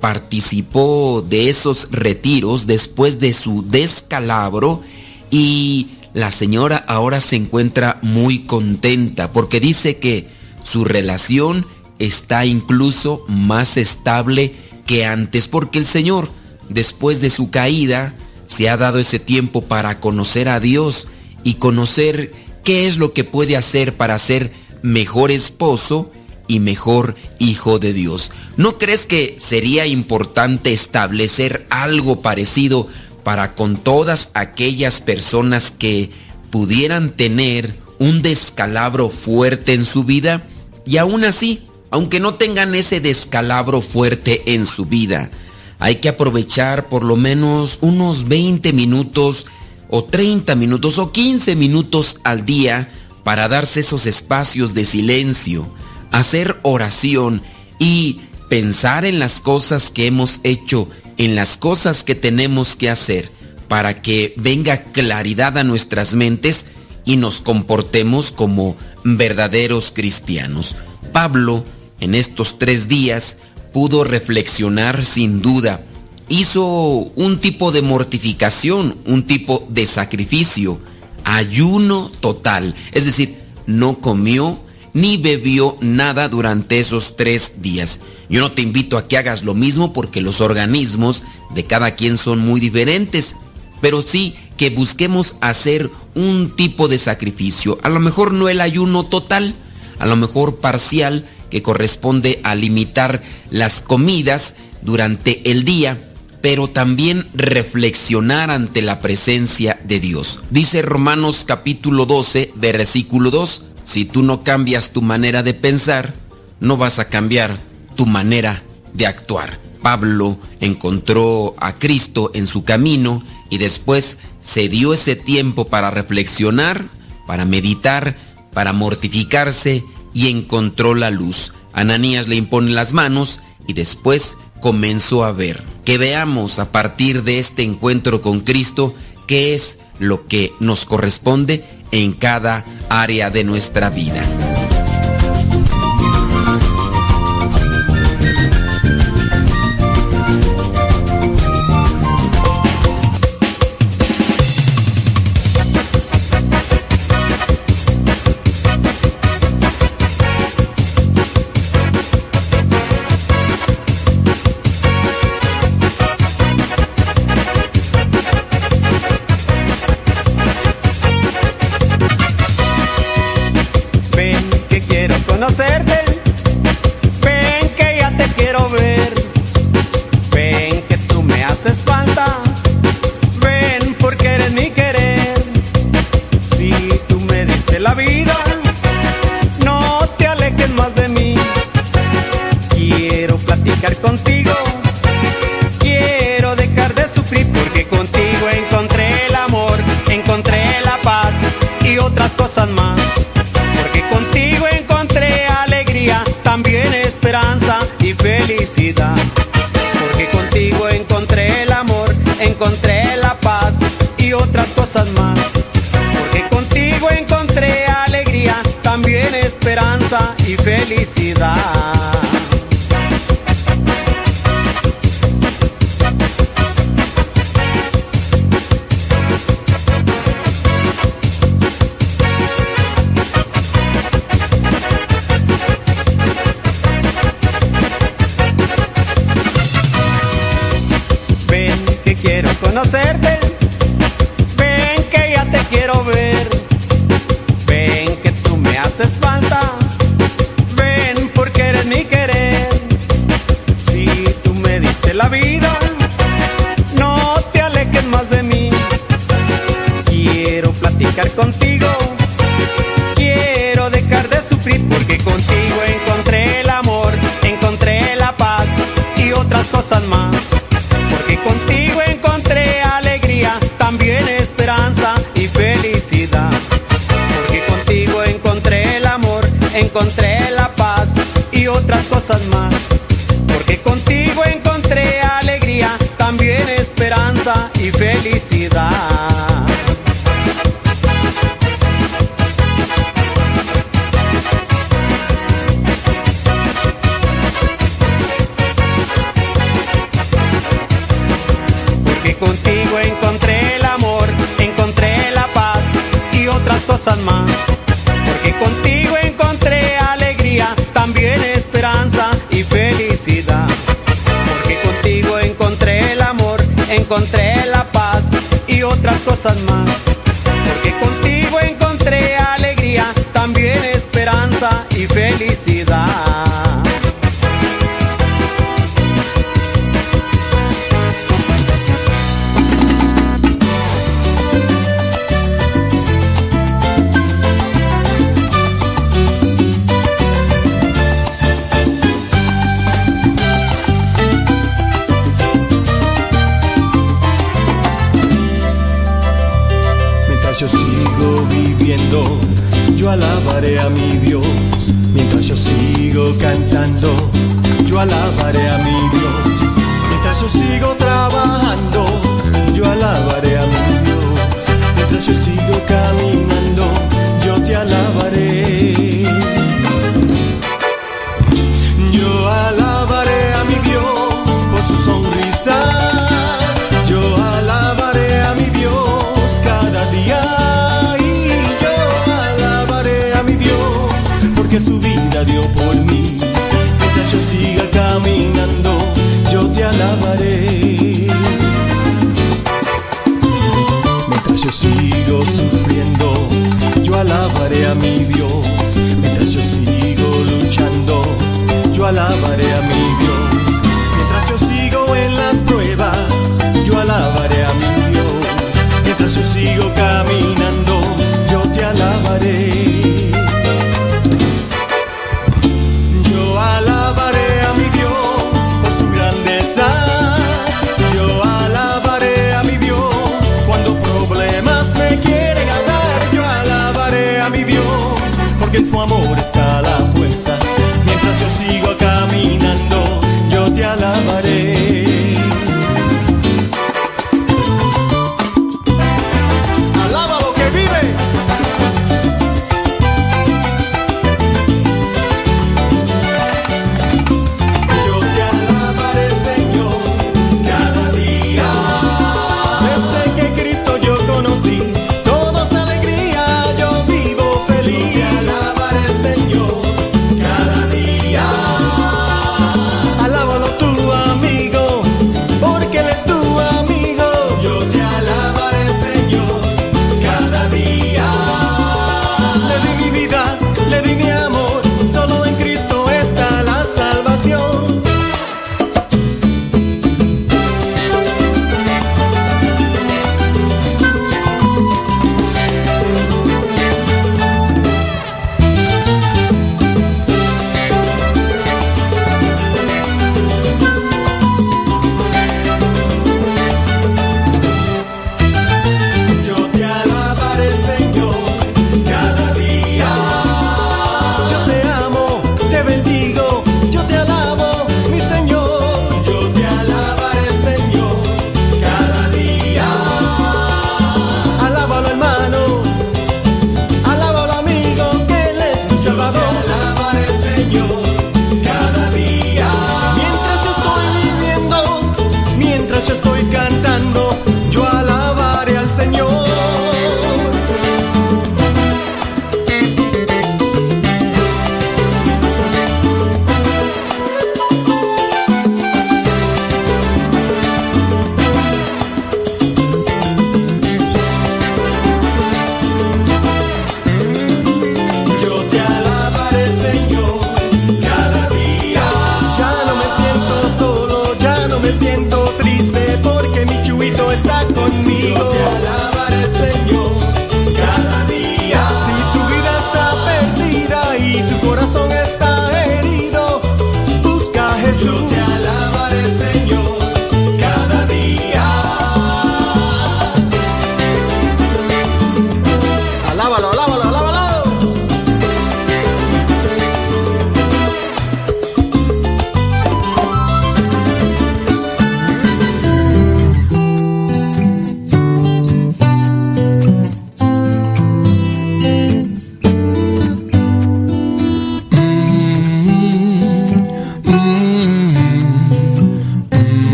participó de esos retiros después de su descalabro y la señora ahora se encuentra muy contenta porque dice que su relación está incluso más estable que antes porque el Señor después de su caída, se ha dado ese tiempo para conocer a Dios y conocer qué es lo que puede hacer para ser mejor esposo y mejor hijo de Dios. ¿No crees que sería importante establecer algo parecido para con todas aquellas personas que pudieran tener un descalabro fuerte en su vida? Y aún así, aunque no tengan ese descalabro fuerte en su vida, hay que aprovechar por lo menos unos 20 minutos o 30 minutos o 15 minutos al día para darse esos espacios de silencio, hacer oración y pensar en las cosas que hemos hecho, en las cosas que tenemos que hacer, para que venga claridad a nuestras mentes y nos comportemos como verdaderos cristianos. Pablo, en estos tres días, pudo reflexionar sin duda. Hizo un tipo de mortificación, un tipo de sacrificio, ayuno total. Es decir, no comió ni bebió nada durante esos tres días. Yo no te invito a que hagas lo mismo porque los organismos de cada quien son muy diferentes, pero sí que busquemos hacer un tipo de sacrificio. A lo mejor no el ayuno total, a lo mejor parcial, que corresponde a limitar las comidas durante el día, pero también reflexionar ante la presencia de Dios. Dice Romanos capítulo 12, versículo 2, si tú no cambias tu manera de pensar, no vas a cambiar tu manera de actuar. Pablo encontró a Cristo en su camino y después se dio ese tiempo para reflexionar, para meditar, para mortificarse y encontró la luz. Ananías le impone las manos y después comenzó a ver. Que veamos a partir de este encuentro con Cristo qué es lo que nos corresponde en cada área de nuestra vida.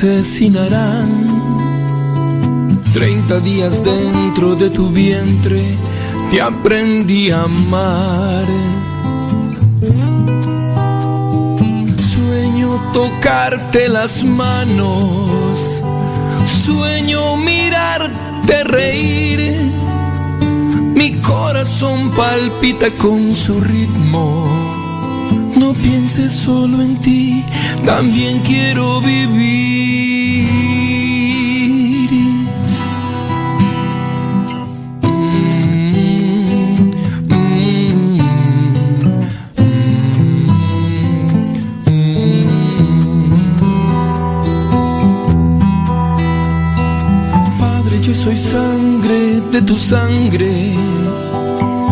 Asesinarán. Treinta días dentro de tu vientre te aprendí a amar. Sueño tocarte las manos, sueño mirarte reír. Mi corazón palpita con su ritmo. No pienses solo en ti, también quiero vivir. De tu sangre.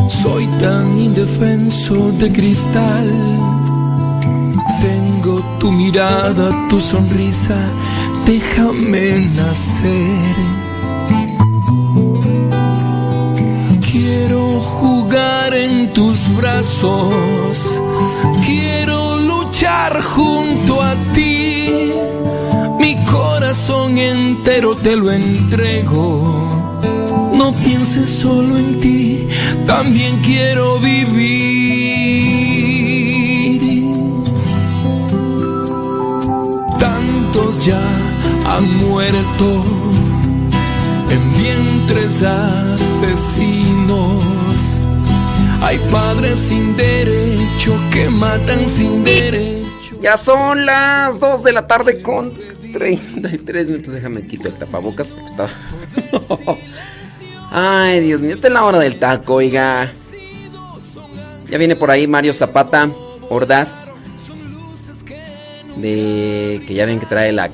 Soy tan indefenso de cristal. Tengo tu mirada, tu sonrisa. Déjame nacer. Quiero jugar en tus brazos. Quiero luchar junto a ti. Mi corazón entero te lo entrego. No pienses solo en ti, también quiero vivir. Tantos ya han muerto en vientres asesinos. Hay padres sin derecho que matan sin derecho. Ya son las 2 de la tarde con 33 minutos. Déjame quitar el tapabocas porque estaba. [LAUGHS] Ay, Dios mío, esta es la hora del taco, oiga. Ya viene por ahí Mario Zapata, Ordaz. De que ya ven que trae la,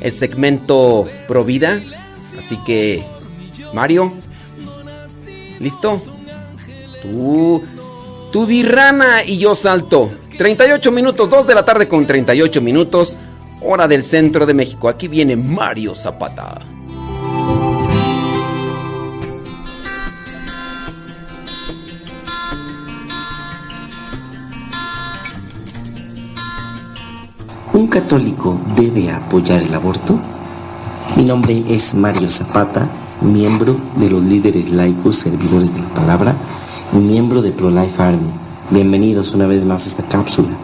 el segmento Provida. Así que, Mario, ¿listo? Tú, tú di rana y yo salto. 38 minutos, 2 de la tarde con 38 minutos, hora del centro de México. Aquí viene Mario Zapata. ¿Un católico debe apoyar el aborto? Mi nombre es Mario Zapata, miembro de los líderes laicos servidores de la palabra y miembro de Pro-Life Army. Bienvenidos una vez más a esta cápsula.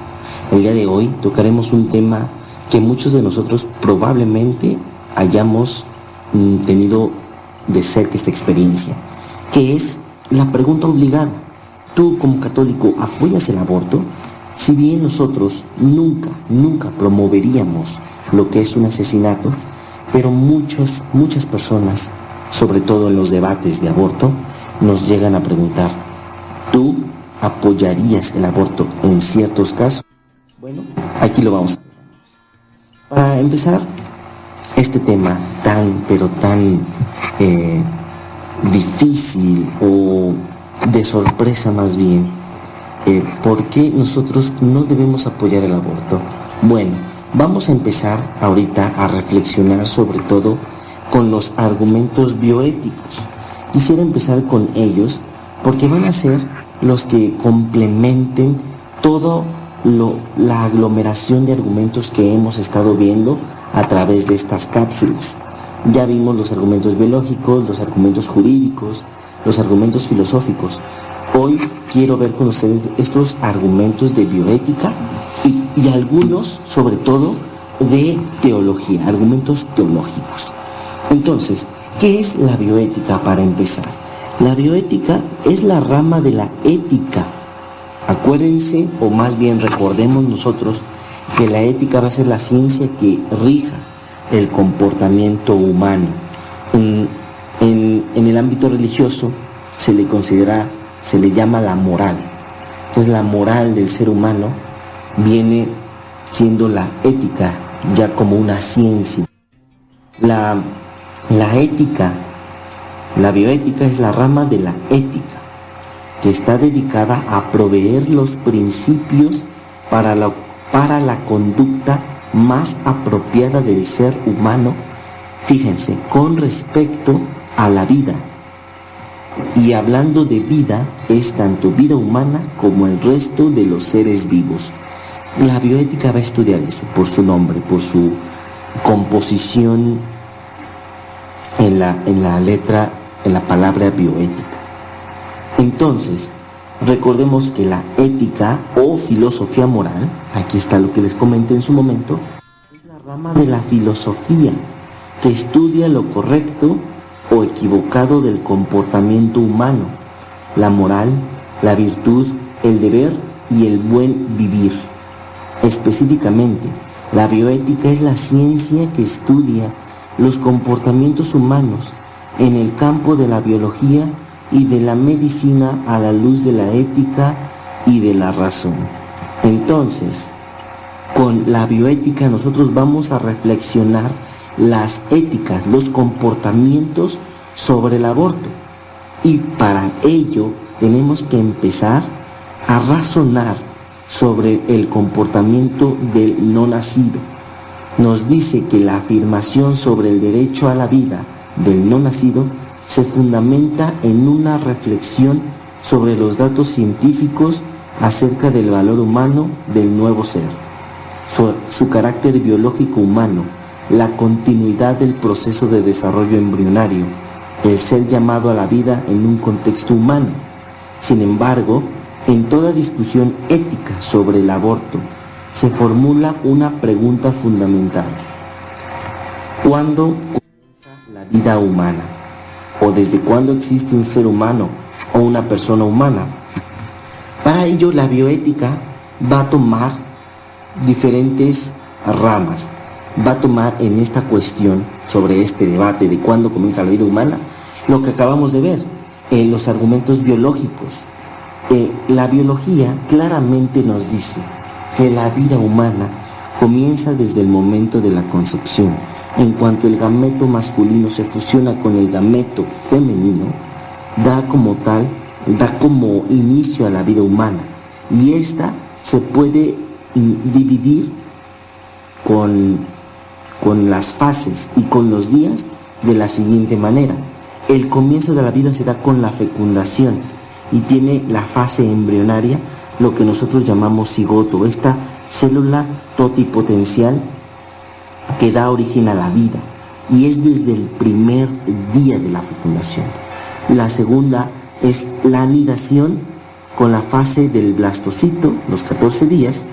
El día de hoy tocaremos un tema que muchos de nosotros probablemente hayamos mm, tenido de cerca esta experiencia, que es la pregunta obligada. ¿Tú como católico apoyas el aborto? Si bien nosotros nunca, nunca promoveríamos lo que es un asesinato, pero muchas, muchas personas, sobre todo en los debates de aborto, nos llegan a preguntar, ¿tú apoyarías el aborto en ciertos casos? Bueno, aquí lo vamos. Para empezar, este tema tan, pero tan eh, difícil o de sorpresa más bien, eh, ¿por qué nosotros no debemos apoyar el aborto? Bueno, vamos a empezar ahorita a reflexionar sobre todo con los argumentos bioéticos. Quisiera empezar con ellos porque van a ser los que complementen todo la aglomeración de argumentos que hemos estado viendo a través de estas cápsulas. Ya vimos los argumentos biológicos, los argumentos jurídicos, los argumentos filosóficos. Hoy quiero ver con ustedes estos argumentos de bioética y, algunos, sobre todo, de teología, argumentos teológicos. Entonces, ¿qué es la bioética para empezar? La bioética es la rama de la ética. Acuérdense, o más bien recordemos nosotros, que la ética va a ser la ciencia que rija el comportamiento humano. En el ámbito religioso se le considera, se le llama la moral. Entonces la moral del ser humano viene siendo la ética ya como una ciencia. La, la ética, la bioética es la rama de la ética, que está dedicada a proveer los principios para la, para la conducta más apropiada del ser humano, fíjense, con respecto a la vida. Y hablando de vida, es tanto vida humana como el resto de los seres vivos. La bioética va a estudiar eso, por su nombre, por su composición en la, en la letra, en la palabra bioética. Entonces, recordemos que la ética o filosofía moral, aquí está lo que les comenté en su momento, es la rama de la filosofía que estudia lo correcto o equivocado del comportamiento humano, la moral, la virtud, el deber y el buen vivir. Específicamente, la bioética es la ciencia que estudia los comportamientos humanos en el campo de la biología y de la medicina a la luz de la ética y de la razón. Entonces, con la bioética nosotros vamos a reflexionar las éticas, los comportamientos sobre el aborto. Y para ello tenemos que empezar a razonar sobre el comportamiento del no nacido. Nos dice que la afirmación sobre el derecho a la vida del no nacido se fundamenta en una reflexión sobre los datos científicos acerca del valor humano del nuevo ser, su, carácter biológico humano, la continuidad del proceso de desarrollo embrionario, el ser llamado a la vida en un contexto humano. Sin embargo, en toda discusión ética sobre el aborto, se formula una pregunta fundamental. ¿Cuándo comienza la vida humana? ¿O desde cuándo existe un ser humano o una persona humana? Para ello, la bioética va a tomar diferentes ramas. Va a tomar en esta cuestión sobre este debate de cuándo comienza la vida humana lo que acabamos de ver, en los argumentos biológicos. Eh, la biología claramente nos dice que la vida humana comienza desde el momento de la concepción. En cuanto el gameto masculino se fusiona con el gameto femenino, da como tal, da como inicio a la vida humana. Y esta se puede mm, dividir con, con las fases y con los días de la siguiente manera. El comienzo de la vida se da con la fecundación y tiene la fase embrionaria, lo que nosotros llamamos cigoto, esta célula totipotencial que da origen a la vida y es desde el primer día de la fecundación. La segunda es la anidación con la fase del blastocito, los 14 días.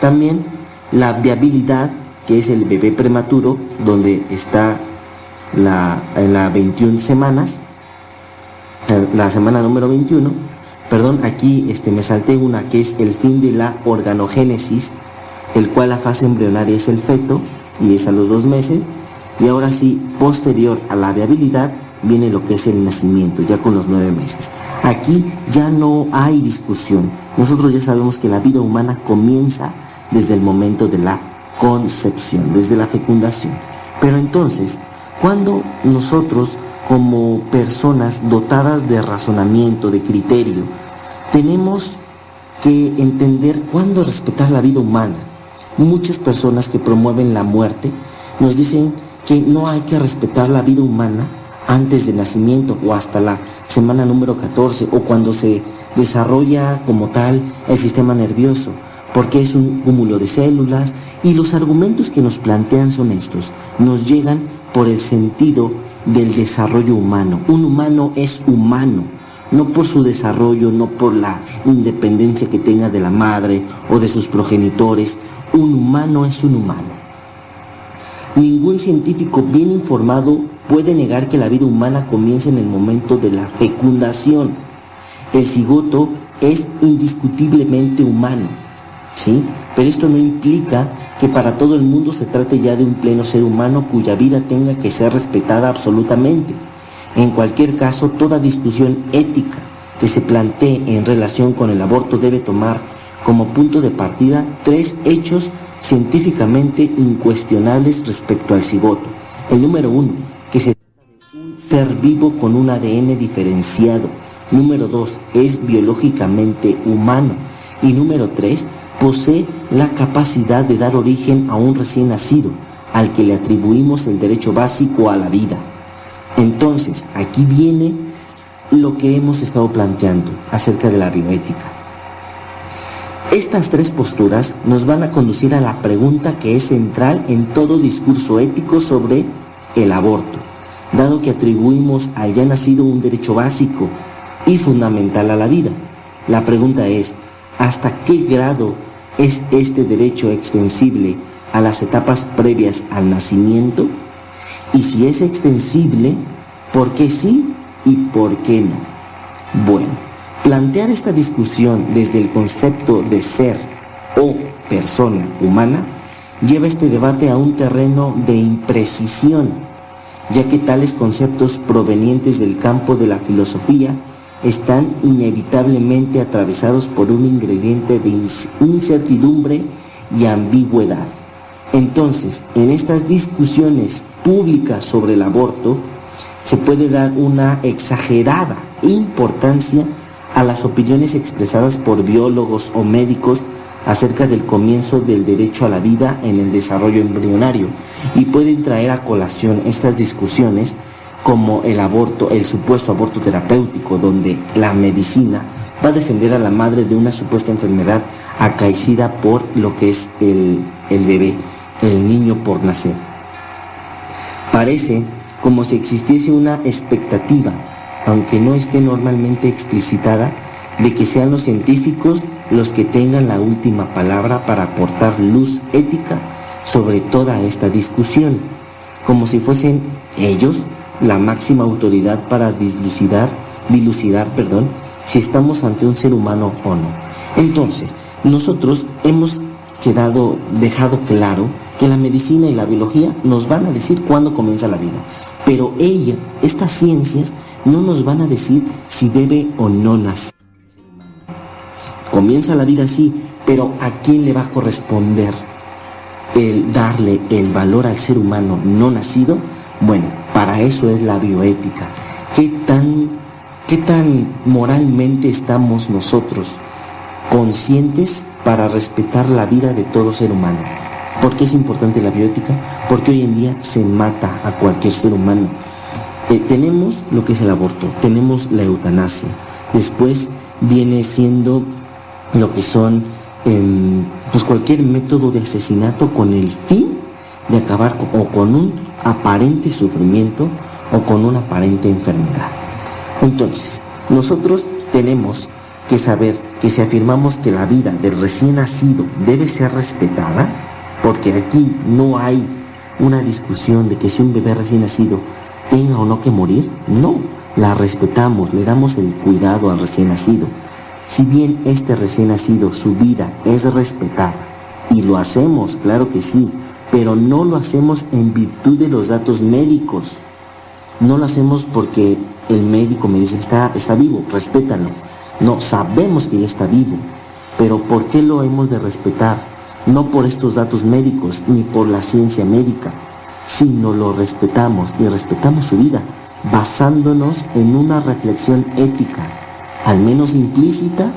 También la viabilidad, que es el bebé prematuro, donde está la, la 21 semanas, la semana número 21, perdón, aquí este, me salté una que es el fin de la organogénesis, el cual la fase embrionaria es el feto y es a los dos meses, y ahora sí, posterior a la viabilidad, viene lo que es el nacimiento, ya con los nueve meses. Aquí ya no hay discusión. Nosotros ya sabemos que la vida humana comienza desde el momento de la concepción, desde la fecundación. Pero entonces, cuando nosotros como personas dotadas de razonamiento, de criterio, tenemos que entender cuándo respetar la vida humana. Muchas personas que promueven la muerte nos dicen que no hay que respetar la vida humana antes del nacimiento o hasta la semana número 14 o cuando se desarrolla como tal el sistema nervioso, porque es un cúmulo de células y los argumentos que nos plantean son estos, nos llegan por el sentido del desarrollo humano. Un humano es humano, no por su desarrollo, no por la independencia que tenga de la madre o de sus progenitores. Un humano es un humano. Ningún científico bien informado puede negar que la vida humana comienza en el momento de la fecundación. El cigoto es indiscutiblemente humano, ¿sí? Pero esto no implica que para todo el mundo se trate ya de un pleno ser humano cuya vida tenga que ser respetada absolutamente. En cualquier caso, toda discusión ética que se plantee en relación con el aborto debe tomar como punto de partida tres hechos científicamente incuestionables respecto al cigoto. El número uno, que se trata de un ser vivo con un ADN diferenciado. Número dos, es biológicamente humano. Y número tres, posee la capacidad de dar origen a un recién nacido, al que le atribuimos el derecho básico a la vida. Entonces, aquí viene lo que hemos estado planteando acerca de la bioética. Estas tres posturas nos van a conducir a la pregunta que es central en todo discurso ético sobre el aborto, dado que atribuimos al ya nacido un derecho básico y fundamental a la vida. La pregunta es, ¿hasta qué grado es este derecho extensible a las etapas previas al nacimiento? Y si es extensible, ¿por qué sí y por qué no? Bueno, plantear esta discusión desde el concepto de ser o persona humana lleva este debate a un terreno de imprecisión, ya que tales conceptos provenientes del campo de la filosofía están inevitablemente atravesados por un ingrediente de incertidumbre y ambigüedad. Entonces, en estas discusiones públicas sobre el aborto, se puede dar una exagerada importancia a las opiniones expresadas por biólogos o médicos acerca del comienzo del derecho a la vida en el desarrollo embrionario y pueden traer a colación estas discusiones como el aborto, el supuesto aborto terapéutico, donde la medicina va a defender a la madre de una supuesta enfermedad acaecida por lo que es el, el bebé, el niño por nacer. Parece como si existiese una expectativa, aunque no esté normalmente explicitada, de que sean los científicos los que tengan la última palabra para aportar luz ética sobre toda esta discusión, como si fuesen ellos la máxima autoridad para dilucidar, dilucidar, perdón, si estamos ante un ser humano o no. Entonces, nosotros hemos quedado, dejado claro que la medicina y la biología nos van a decir cuándo comienza la vida. Pero ella, estas ciencias, no nos van a decir si debe o no nacer. Comienza la vida así, pero ¿a quién le va a corresponder el darle el valor al ser humano no nacido? Bueno, para eso es la bioética. ¿Qué tan, qué tan moralmente estamos nosotros conscientes para respetar la vida de todo ser humano? ¿Por qué es importante la bioética? Porque hoy en día se mata a cualquier ser humano. Eh, tenemos lo que es el aborto, tenemos la eutanasia. Después viene siendo lo que son em, pues cualquier método de asesinato con el fin de acabar o con un aparente sufrimiento o con una aparente enfermedad. Entonces, nosotros tenemos que saber que si afirmamos que la vida del recién nacido debe ser respetada, porque aquí no hay una discusión de que si un bebé recién nacido tenga o no que morir, no, la respetamos, le damos el cuidado al recién nacido. Si bien este recién nacido, su vida es respetada, y lo hacemos, claro que sí, pero no lo hacemos en virtud de los datos médicos. No lo hacemos porque el médico me dice, está, está vivo, respétalo. No, sabemos que ya está vivo, pero ¿por qué lo hemos de respetar? No por estos datos médicos ni por la ciencia médica, sino lo respetamos y respetamos su vida basándonos en una reflexión ética, al menos implícita,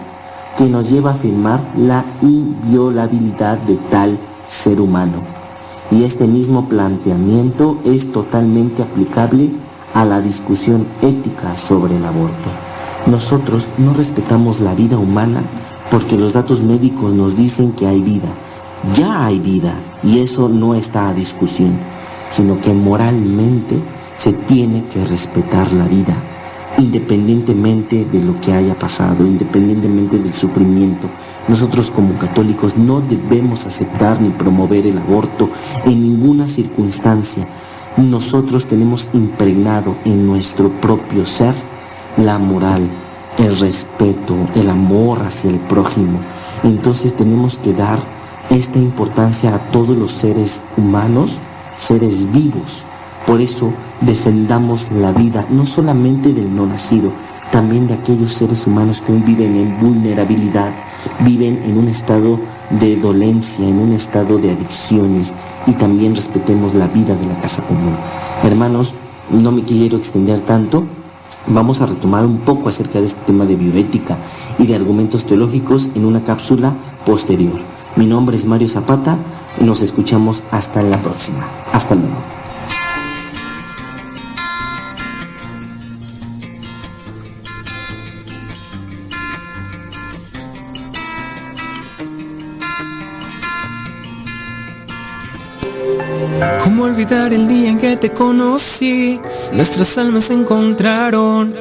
que nos lleva a afirmar la inviolabilidad de tal ser humano. Y este mismo planteamiento es totalmente aplicable a la discusión ética sobre el aborto. Nosotros no respetamos la vida humana porque los datos médicos nos dicen que hay vida. Ya hay vida y eso no está a discusión, sino que moralmente se tiene que respetar la vida, independientemente de lo que haya pasado, independientemente del sufrimiento, nosotros como católicos no debemos aceptar ni promover el aborto en ninguna circunstancia. Nosotros tenemos impregnado en nuestro propio ser la moral, el respeto, el amor hacia el prójimo. Entonces tenemos que dar esta importancia a todos los seres humanos, seres vivos. Por eso defendamos la vida no solamente del no nacido, también de aquellos seres humanos que hoy viven en vulnerabilidad, viven en un estado de dolencia, en un estado de adicciones y también respetemos la vida de la casa común. Hermanos, no me quiero extender tanto, vamos a retomar un poco acerca de este tema de bioética y de argumentos teológicos en una cápsula posterior. Mi nombre es Mario Zapata, nos escuchamos hasta la próxima. Hasta luego. Olvidar el día en que te conocí? Nuestras almas se encontraron.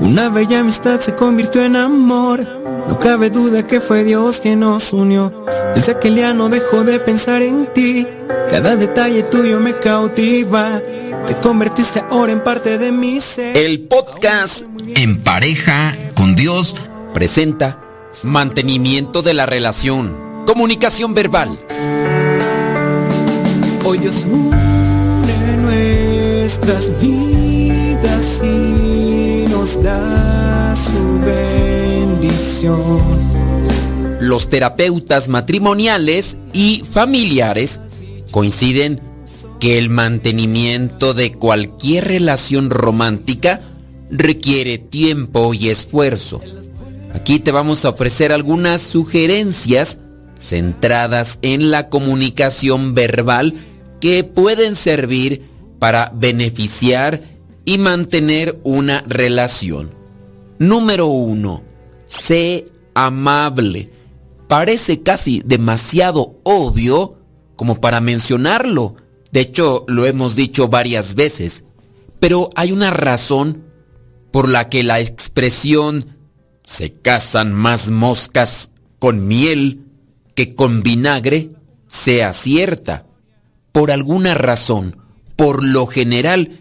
Una bella amistad se convirtió en amor. No cabe duda que fue Dios quien nos unió. Desde aquel día no dejo de pensar en ti. Cada detalle tuyo me cautiva. Te convertiste ahora en parte de mi ser. El podcast En pareja con Dios presenta mantenimiento de la relación, comunicación verbal. Hoy Dios nuestras vidas y nos da su bendición. Los terapeutas matrimoniales y familiares coinciden que el mantenimiento de cualquier relación romántica requiere tiempo y esfuerzo. Aquí te vamos a ofrecer algunas sugerencias centradas en la comunicación verbal que pueden servir para beneficiar y mantener una relación. Número uno, sé amable. Parece casi demasiado obvio como para mencionarlo. De hecho, lo hemos dicho varias veces. Pero hay una razón por la que la expresión se casan más moscas con miel que con vinagre sea cierta. Por alguna razón, por lo general,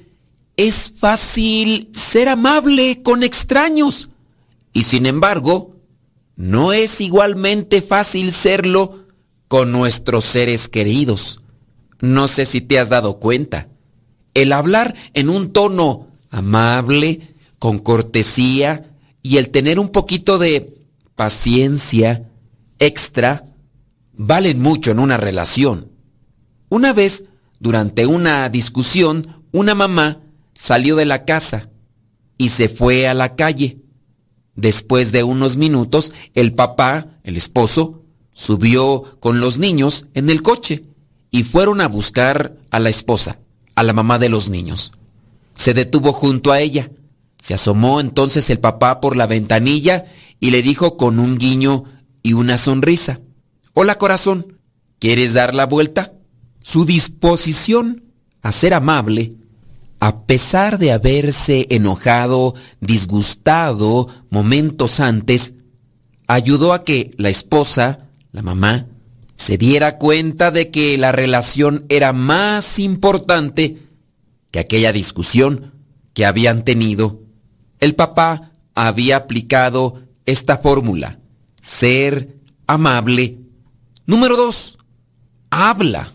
es fácil ser amable con extraños. Y sin embargo, no es igualmente fácil serlo con nuestros seres queridos. No sé si te has dado cuenta. El hablar en un tono amable, con cortesía y el tener un poquito de paciencia extra valen mucho en una relación. Una vez, durante una discusión, una mamá salió de la casa y se fue a la calle. Después de unos minutos, el papá, el esposo, subió con los niños en el coche y fueron a buscar a la esposa, a la mamá de los niños. Se detuvo junto a ella. Se asomó entonces el papá por la ventanilla y le dijo con un guiño y una sonrisa. Hola corazón, ¿quieres dar la vuelta? Su disposición a ser amable, a pesar de haberse enojado, disgustado momentos antes, ayudó a que la esposa, la mamá, se diera cuenta de que la relación era más importante que aquella discusión que habían tenido. El papá había aplicado esta fórmula, ser amable Número dos, habla.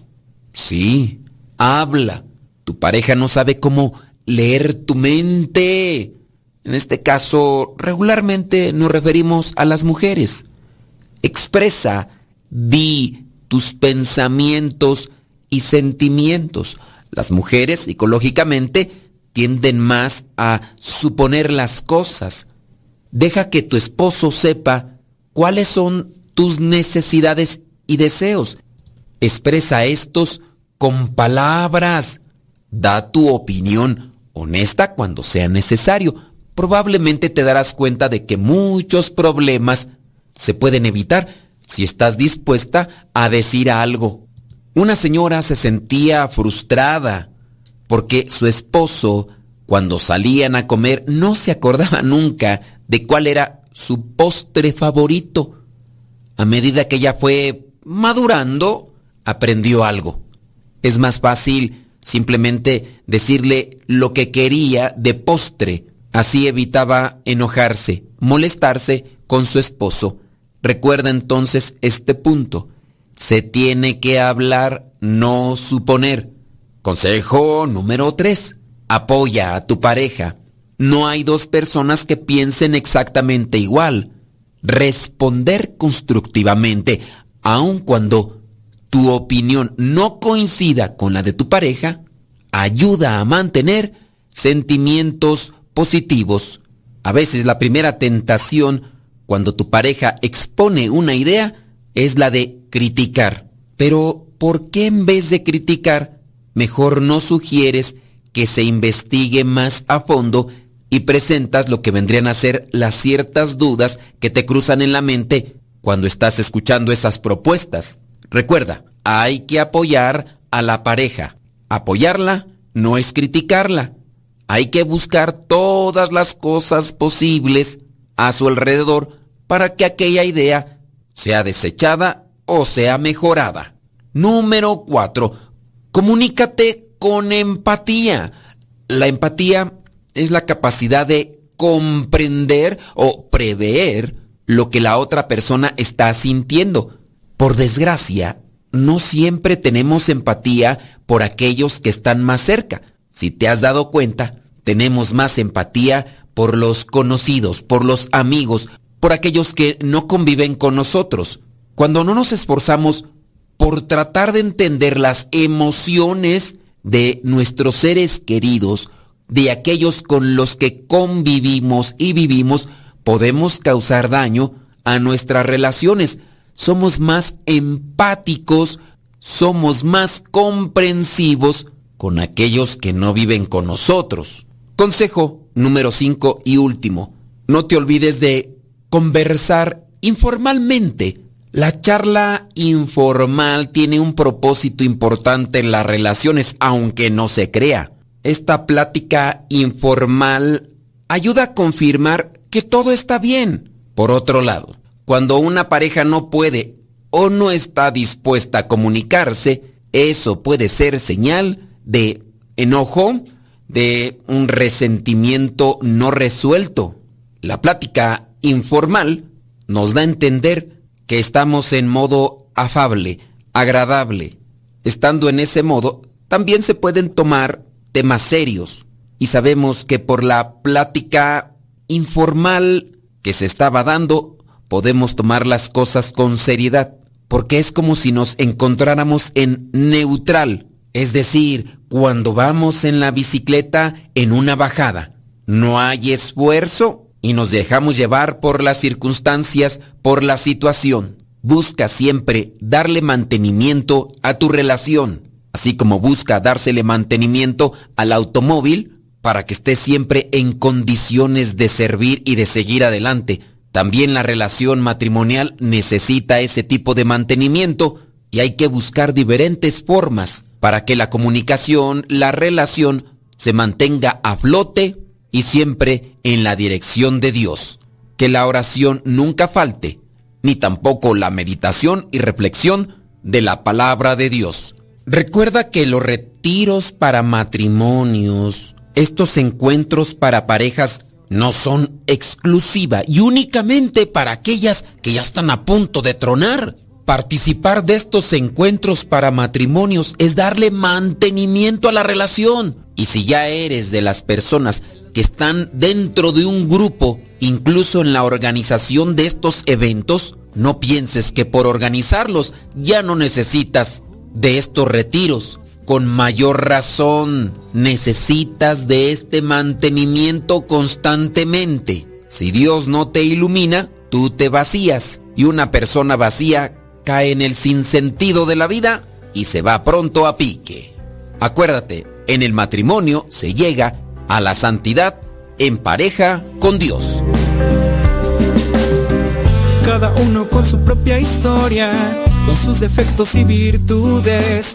Sí, habla. Tu pareja no sabe cómo leer tu mente. En este caso, regularmente nos referimos a las mujeres. Expresa, di tus pensamientos y sentimientos. Las mujeres, psicológicamente, tienden más a suponer las cosas. Deja que tu esposo sepa cuáles son tus necesidades y deseos. Expresa estos con palabras. Da tu opinión honesta cuando sea necesario. Probablemente te darás cuenta de que muchos problemas se pueden evitar si estás dispuesta a decir algo. Una señora se sentía frustrada porque su esposo, cuando salían a comer, no se acordaba nunca de cuál era su postre favorito. A medida que ella fue madurando, aprendió algo. Es más fácil simplemente decirle lo que quería de postre. Así evitaba enojarse, molestarse con su esposo. Recuerda entonces este punto. Se tiene que hablar, no suponer. Consejo número 3. Apoya a tu pareja. No hay dos personas que piensen exactamente igual. Responder constructivamente aun cuando tu opinión no coincida con la de tu pareja, ayuda a mantener sentimientos positivos. A veces la primera tentación cuando tu pareja expone una idea es la de criticar. Pero ¿por qué en vez de criticar, mejor no sugieres que se investigue más a fondo y presentas lo que vendrían a ser las ciertas dudas que te cruzan en la mente cuando estás escuchando esas propuestas. Recuerda, hay que apoyar a la pareja. Apoyarla no es criticarla. Hay que buscar todas las cosas posibles a su alrededor para que aquella idea sea desechada o sea mejorada. Número 4. Comunícate con empatía. La empatía es la capacidad de comprender o prever lo que la otra persona está sintiendo. Por desgracia, no siempre tenemos empatía por aquellos que están más cerca. Si te has dado cuenta, tenemos más empatía por los conocidos, por los amigos, por aquellos que no conviven con nosotros. Cuando no nos esforzamos por tratar de entender las emociones de nuestros seres queridos, de aquellos con los que convivimos y vivimos, podemos causar daño a nuestras relaciones. Somos más empáticos, somos más comprensivos con aquellos que no viven con nosotros. Consejo número 5 y último. No te olvides de conversar informalmente. La charla informal tiene un propósito importante en las relaciones, aunque no se crea. Esta plática informal ayuda a confirmar que todo está bien. Por otro lado, cuando una pareja no puede o no está dispuesta a comunicarse, eso puede ser señal de enojo, de un resentimiento no resuelto. La plática informal nos da a entender que estamos en modo afable, agradable. Estando en ese modo, también se pueden tomar temas serios y sabemos que por la plática informal que se estaba dando, podemos tomar las cosas con seriedad, porque es como si nos encontráramos en neutral, es decir, cuando vamos en la bicicleta en una bajada. No hay esfuerzo y nos dejamos llevar por las circunstancias, por la situación. Busca siempre darle mantenimiento a tu relación, así como busca dársele mantenimiento al automóvil para que esté siempre en condiciones de servir y de seguir adelante. También la relación matrimonial necesita ese tipo de mantenimiento y hay que buscar diferentes formas para que la comunicación, la relación, se mantenga a flote y siempre en la dirección de Dios. Que la oración nunca falte, ni tampoco la meditación y reflexión de la palabra de Dios. Recuerda que los retiros para matrimonios, estos encuentros para parejas no son exclusiva y únicamente para aquellas que ya están a punto de tronar. Participar de estos encuentros para matrimonios es darle mantenimiento a la relación. Y si ya eres de las personas que están dentro de un grupo, incluso en la organización de estos eventos, no pienses que por organizarlos ya no necesitas de estos retiros con mayor razón necesitas de este mantenimiento constantemente. Si Dios no te ilumina, tú te vacías y una persona vacía cae en el sinsentido de la vida y se va pronto a pique. Acuérdate, en el matrimonio se llega a la santidad en pareja con Dios. Cada uno con su propia historia, con sus defectos y virtudes